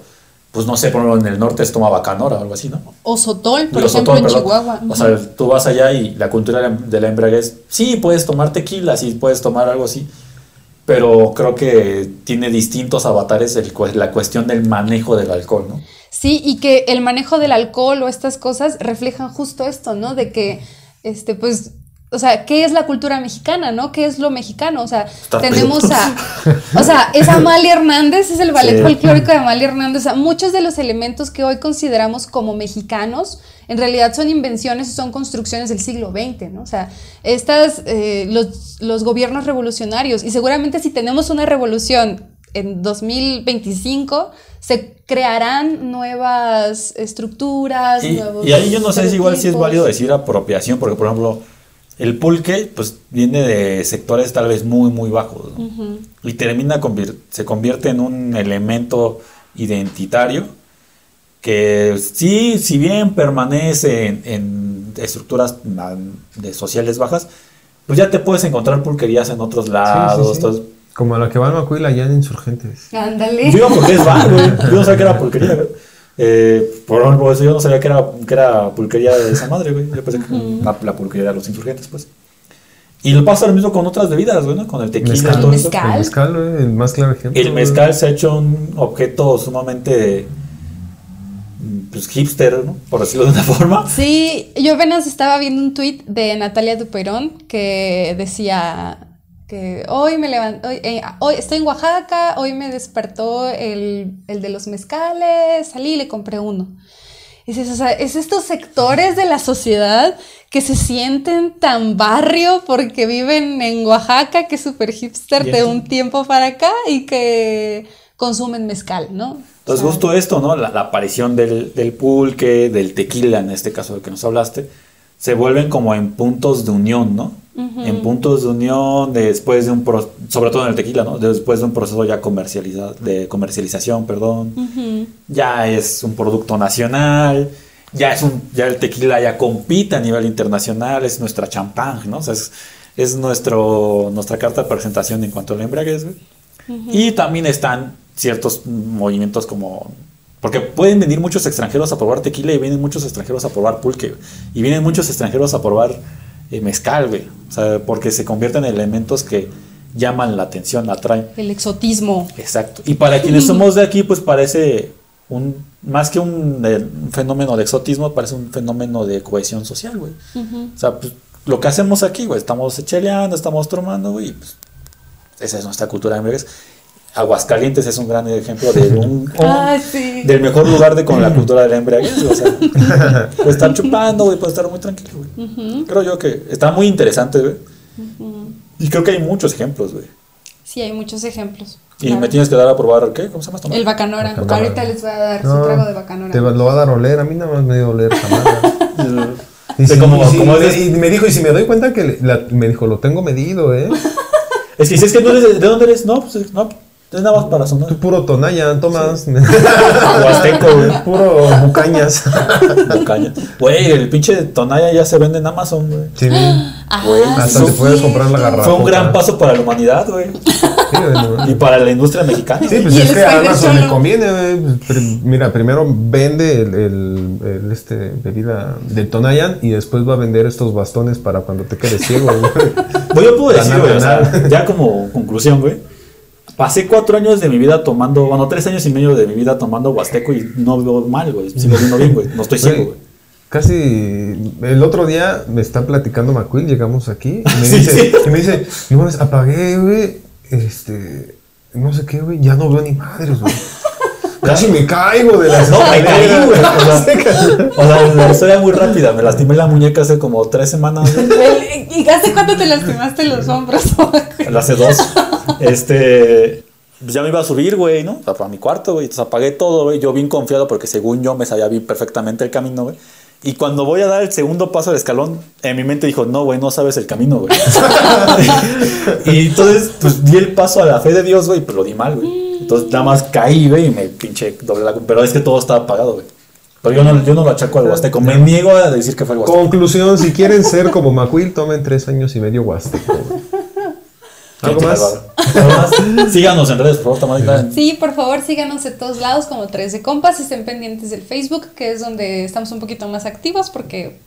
[SPEAKER 1] pues no sé, por ejemplo, en el norte se toma bacanora o algo así, ¿no?
[SPEAKER 4] O Sotol, por
[SPEAKER 1] Digo,
[SPEAKER 4] ejemplo,
[SPEAKER 1] Sotol,
[SPEAKER 4] en
[SPEAKER 1] perdón.
[SPEAKER 4] Chihuahua.
[SPEAKER 1] O sea, tú vas allá y la cultura de la- de la embriaguez, sí, puedes tomar tequila, sí, puedes tomar algo así, pero creo que tiene distintos avatares la cuestión del manejo del alcohol, ¿no?
[SPEAKER 4] Sí, y que el manejo del alcohol o estas cosas reflejan justo esto, ¿no? De que, este, pues, o sea, ¿qué es la cultura mexicana, no? ¿Qué es lo mexicano? O sea, tenemos a, o sea, es Amalia Hernández, es el ballet
[SPEAKER 1] Sí.
[SPEAKER 4] folclórico de Amalia Hernández. O sea, muchos de los elementos que hoy consideramos como mexicanos, en realidad son invenciones y son construcciones del siglo XX, ¿no? O sea, estas, eh, los, los gobiernos revolucionarios, y seguramente si tenemos una revolución en 2025 se crearán nuevas estructuras,
[SPEAKER 1] Y,
[SPEAKER 4] nuevos
[SPEAKER 1] y ahí yo no sé si igual si es válido decir apropiación, porque por ejemplo, el pulque pues viene de sectores tal vez muy, muy bajos, ¿no? Y termina, convir- se convierte en un elemento identitario que sí, si bien permanece en, en estructuras de sociales bajas, pues ya te puedes encontrar pulquerías en otros lados.
[SPEAKER 3] Sí, sí, Como la que va al Macuila allá en Insurgentes.
[SPEAKER 4] Ándale.
[SPEAKER 1] porque es bar, güey. Yo no sabía que era pulquería, güey. Eh, por ejemplo, eso yo no sabía que era, que era pulquería de esa madre, güey. Yo pensé que la, la pulquería de los insurgentes, pues. Y lo pasa lo mismo con otras bebidas, güey, ¿no? Con el tequila
[SPEAKER 3] Mezcal.
[SPEAKER 1] y todo
[SPEAKER 4] El
[SPEAKER 1] eso.
[SPEAKER 4] mezcal.
[SPEAKER 3] El mezcal, güey, el más claro ejemplo.
[SPEAKER 1] El
[SPEAKER 3] güey.
[SPEAKER 1] mezcal se ha hecho un objeto sumamente pues, hipster, ¿no? Por decirlo de una forma.
[SPEAKER 4] Sí, yo apenas estaba viendo un tuit de Natalia Duperón que decía que hoy me levanté, hoy, eh, hoy estoy en Oaxaca, hoy me despertó el, el de los mezcales, salí y le compré uno. O sea, es estos sectores de la sociedad que se sienten tan barrio porque viven en Oaxaca, que es súper hipster de un tiempo para acá y que consumen mezcal, ¿no?
[SPEAKER 1] Entonces,
[SPEAKER 4] O sea,
[SPEAKER 1] justo esto, ¿no? La, la aparición del, del pulque, del tequila, en este caso del que nos hablaste, se vuelven como en puntos de unión, ¿no? En puntos de unión después de un pro- sobre todo en el tequila, ¿no? Después de un proceso ya comercializa- de comercialización, perdón. Ya es un producto nacional, ya es un, ya el tequila ya compite a nivel internacional, es nuestra champán, ¿no? O sea, es, es nuestro, nuestra carta de presentación en cuanto a la embriaguez. Y también están ciertos movimientos como... Porque pueden venir muchos extranjeros a probar tequila y vienen muchos extranjeros a probar pulque. Y vienen muchos extranjeros a probar eh, mezcal, güey. O sea, porque se convierten en elementos que llaman la atención, atraen.
[SPEAKER 4] El exotismo.
[SPEAKER 1] Exacto. Y para quienes somos de aquí, pues parece un... Más que un, eh, un fenómeno de exotismo, parece un fenómeno de cohesión social, güey. O sea, pues lo que hacemos aquí, güey, estamos cheleando, estamos tomando, güey, pues esa es nuestra cultura de embriaguez. Aguascalientes es un gran ejemplo de un,
[SPEAKER 4] Ah, sí.
[SPEAKER 1] del mejor lugar de con la cultura de la embriaguez, o sea, puede estar chupando, güey, puede estar muy tranquilo, güey. Creo yo que está muy interesante, güey. Y creo que hay muchos ejemplos, güey.
[SPEAKER 4] Sí, hay muchos ejemplos.
[SPEAKER 1] Y
[SPEAKER 4] claro.
[SPEAKER 1] me tienes que dar a probar, ¿qué? ¿Cómo se llama
[SPEAKER 4] El bacanora.
[SPEAKER 3] Bacanora.
[SPEAKER 4] Ahorita les voy a dar
[SPEAKER 3] No,
[SPEAKER 4] su trago de bacanora.
[SPEAKER 3] Te va- lo va a dar a oler, a mí nada más me dio a oler Tamara. Y,
[SPEAKER 1] Sí,
[SPEAKER 3] si-
[SPEAKER 1] como-
[SPEAKER 3] y si-
[SPEAKER 1] como
[SPEAKER 3] y me- dijo, y si me doy cuenta que la- me dijo, lo tengo medido, ¿eh?
[SPEAKER 1] Es que si es que no eres de, ¿de dónde eres, no, pues no, es nada más para sonar.
[SPEAKER 3] Tú puro Tonaya, Tomás.
[SPEAKER 1] Huasteco, güey.
[SPEAKER 3] puro Bucañas.
[SPEAKER 1] Bucaña. Güey, el pinche Tonaya ya se vende en Amazon, güey.
[SPEAKER 3] Sí,
[SPEAKER 4] Ah,
[SPEAKER 1] Güey,
[SPEAKER 3] hasta
[SPEAKER 1] sí.
[SPEAKER 3] te puedes comprar la garrafa.
[SPEAKER 1] Fue un gran paso para la humanidad, güey.
[SPEAKER 3] Sí, bueno.
[SPEAKER 1] Y para la industria mexicana.
[SPEAKER 3] Sí, pues es que a Amazon le conviene, güey. Pues, Mira, primero vende el, el- el, este bebida del Tonayan y después va a vender estos bastones para cuando te quedes ciego, güey.
[SPEAKER 1] Pues yo puedo decir, güey, o sea,
[SPEAKER 3] ganar.
[SPEAKER 1] ya como conclusión, güey. Pasé cuatro años de mi vida tomando, bueno, tres años y medio de mi vida tomando Huasteco y no veo mal, güey. Sigo viendo bien, güey. No estoy ciego,
[SPEAKER 3] Güey. Casi el otro día me está platicando Macuil, llegamos aquí y me
[SPEAKER 1] Sí,
[SPEAKER 3] dice,
[SPEAKER 1] sí.
[SPEAKER 3] y me dice, no mames, apagué, güey, este, no sé qué, güey, ya no veo ni madres, güey. Casi me caigo de las
[SPEAKER 1] No, me caí, güey. O sea, la historia muy rápida. Me lastimé la muñeca hace como tres semanas,
[SPEAKER 4] ¿Y hace cuánto te lastimaste los hombros?
[SPEAKER 1] Hace dos. Este. pues ya me iba a subir, güey, ¿no? O sea, para mi cuarto, güey. Entonces apagué todo, güey. Yo bien confiado porque según yo me sabía bien perfectamente el camino, güey. Y cuando voy a dar el segundo paso del escalón, en mi mente dijo, no, güey, no sabes el camino, güey. y entonces, pues di el paso a la fe de Dios, güey, pues lo di mal, güey. Entonces nada más caí, güey, y me pinche doble la... Pero es que todo estaba apagado, güey. Pero yo no, yo no lo achaco al Huasteco. Me niego a decir que fue el Huasteco.
[SPEAKER 3] Conclusión, si quieren ser como Macuil, tomen tres años y medio huasteco. güey. ¿Algo más?
[SPEAKER 1] bárbaro. ¿Algo más? Síganos en redes, por favor, Tamarita.
[SPEAKER 4] Sí, por favor, síganos de todos lados como Tres de Compas. Estén pendientes del Facebook, que es donde estamos un poquito más activos porque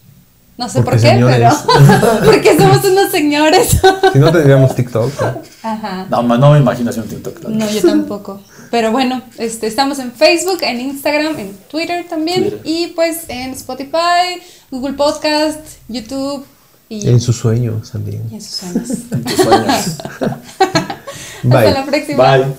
[SPEAKER 4] no sé
[SPEAKER 3] Porque
[SPEAKER 4] por qué,
[SPEAKER 3] señores.
[SPEAKER 4] pero porque somos unos señores.
[SPEAKER 3] Si no tendríamos TikTok. ¿no?
[SPEAKER 4] Ajá.
[SPEAKER 1] No, no me imagino hacer un TikTok. claro.
[SPEAKER 4] No, yo tampoco. Pero bueno, este, estamos en Facebook, en Instagram, en Twitter también.
[SPEAKER 1] Twitter.
[SPEAKER 4] Y pues en Spotify, Google Podcast, YouTube y
[SPEAKER 3] En sus sueños también.
[SPEAKER 4] y en sus sueños.
[SPEAKER 1] En tus sueños.
[SPEAKER 3] Bye.
[SPEAKER 4] Hasta la próxima.
[SPEAKER 1] Bye.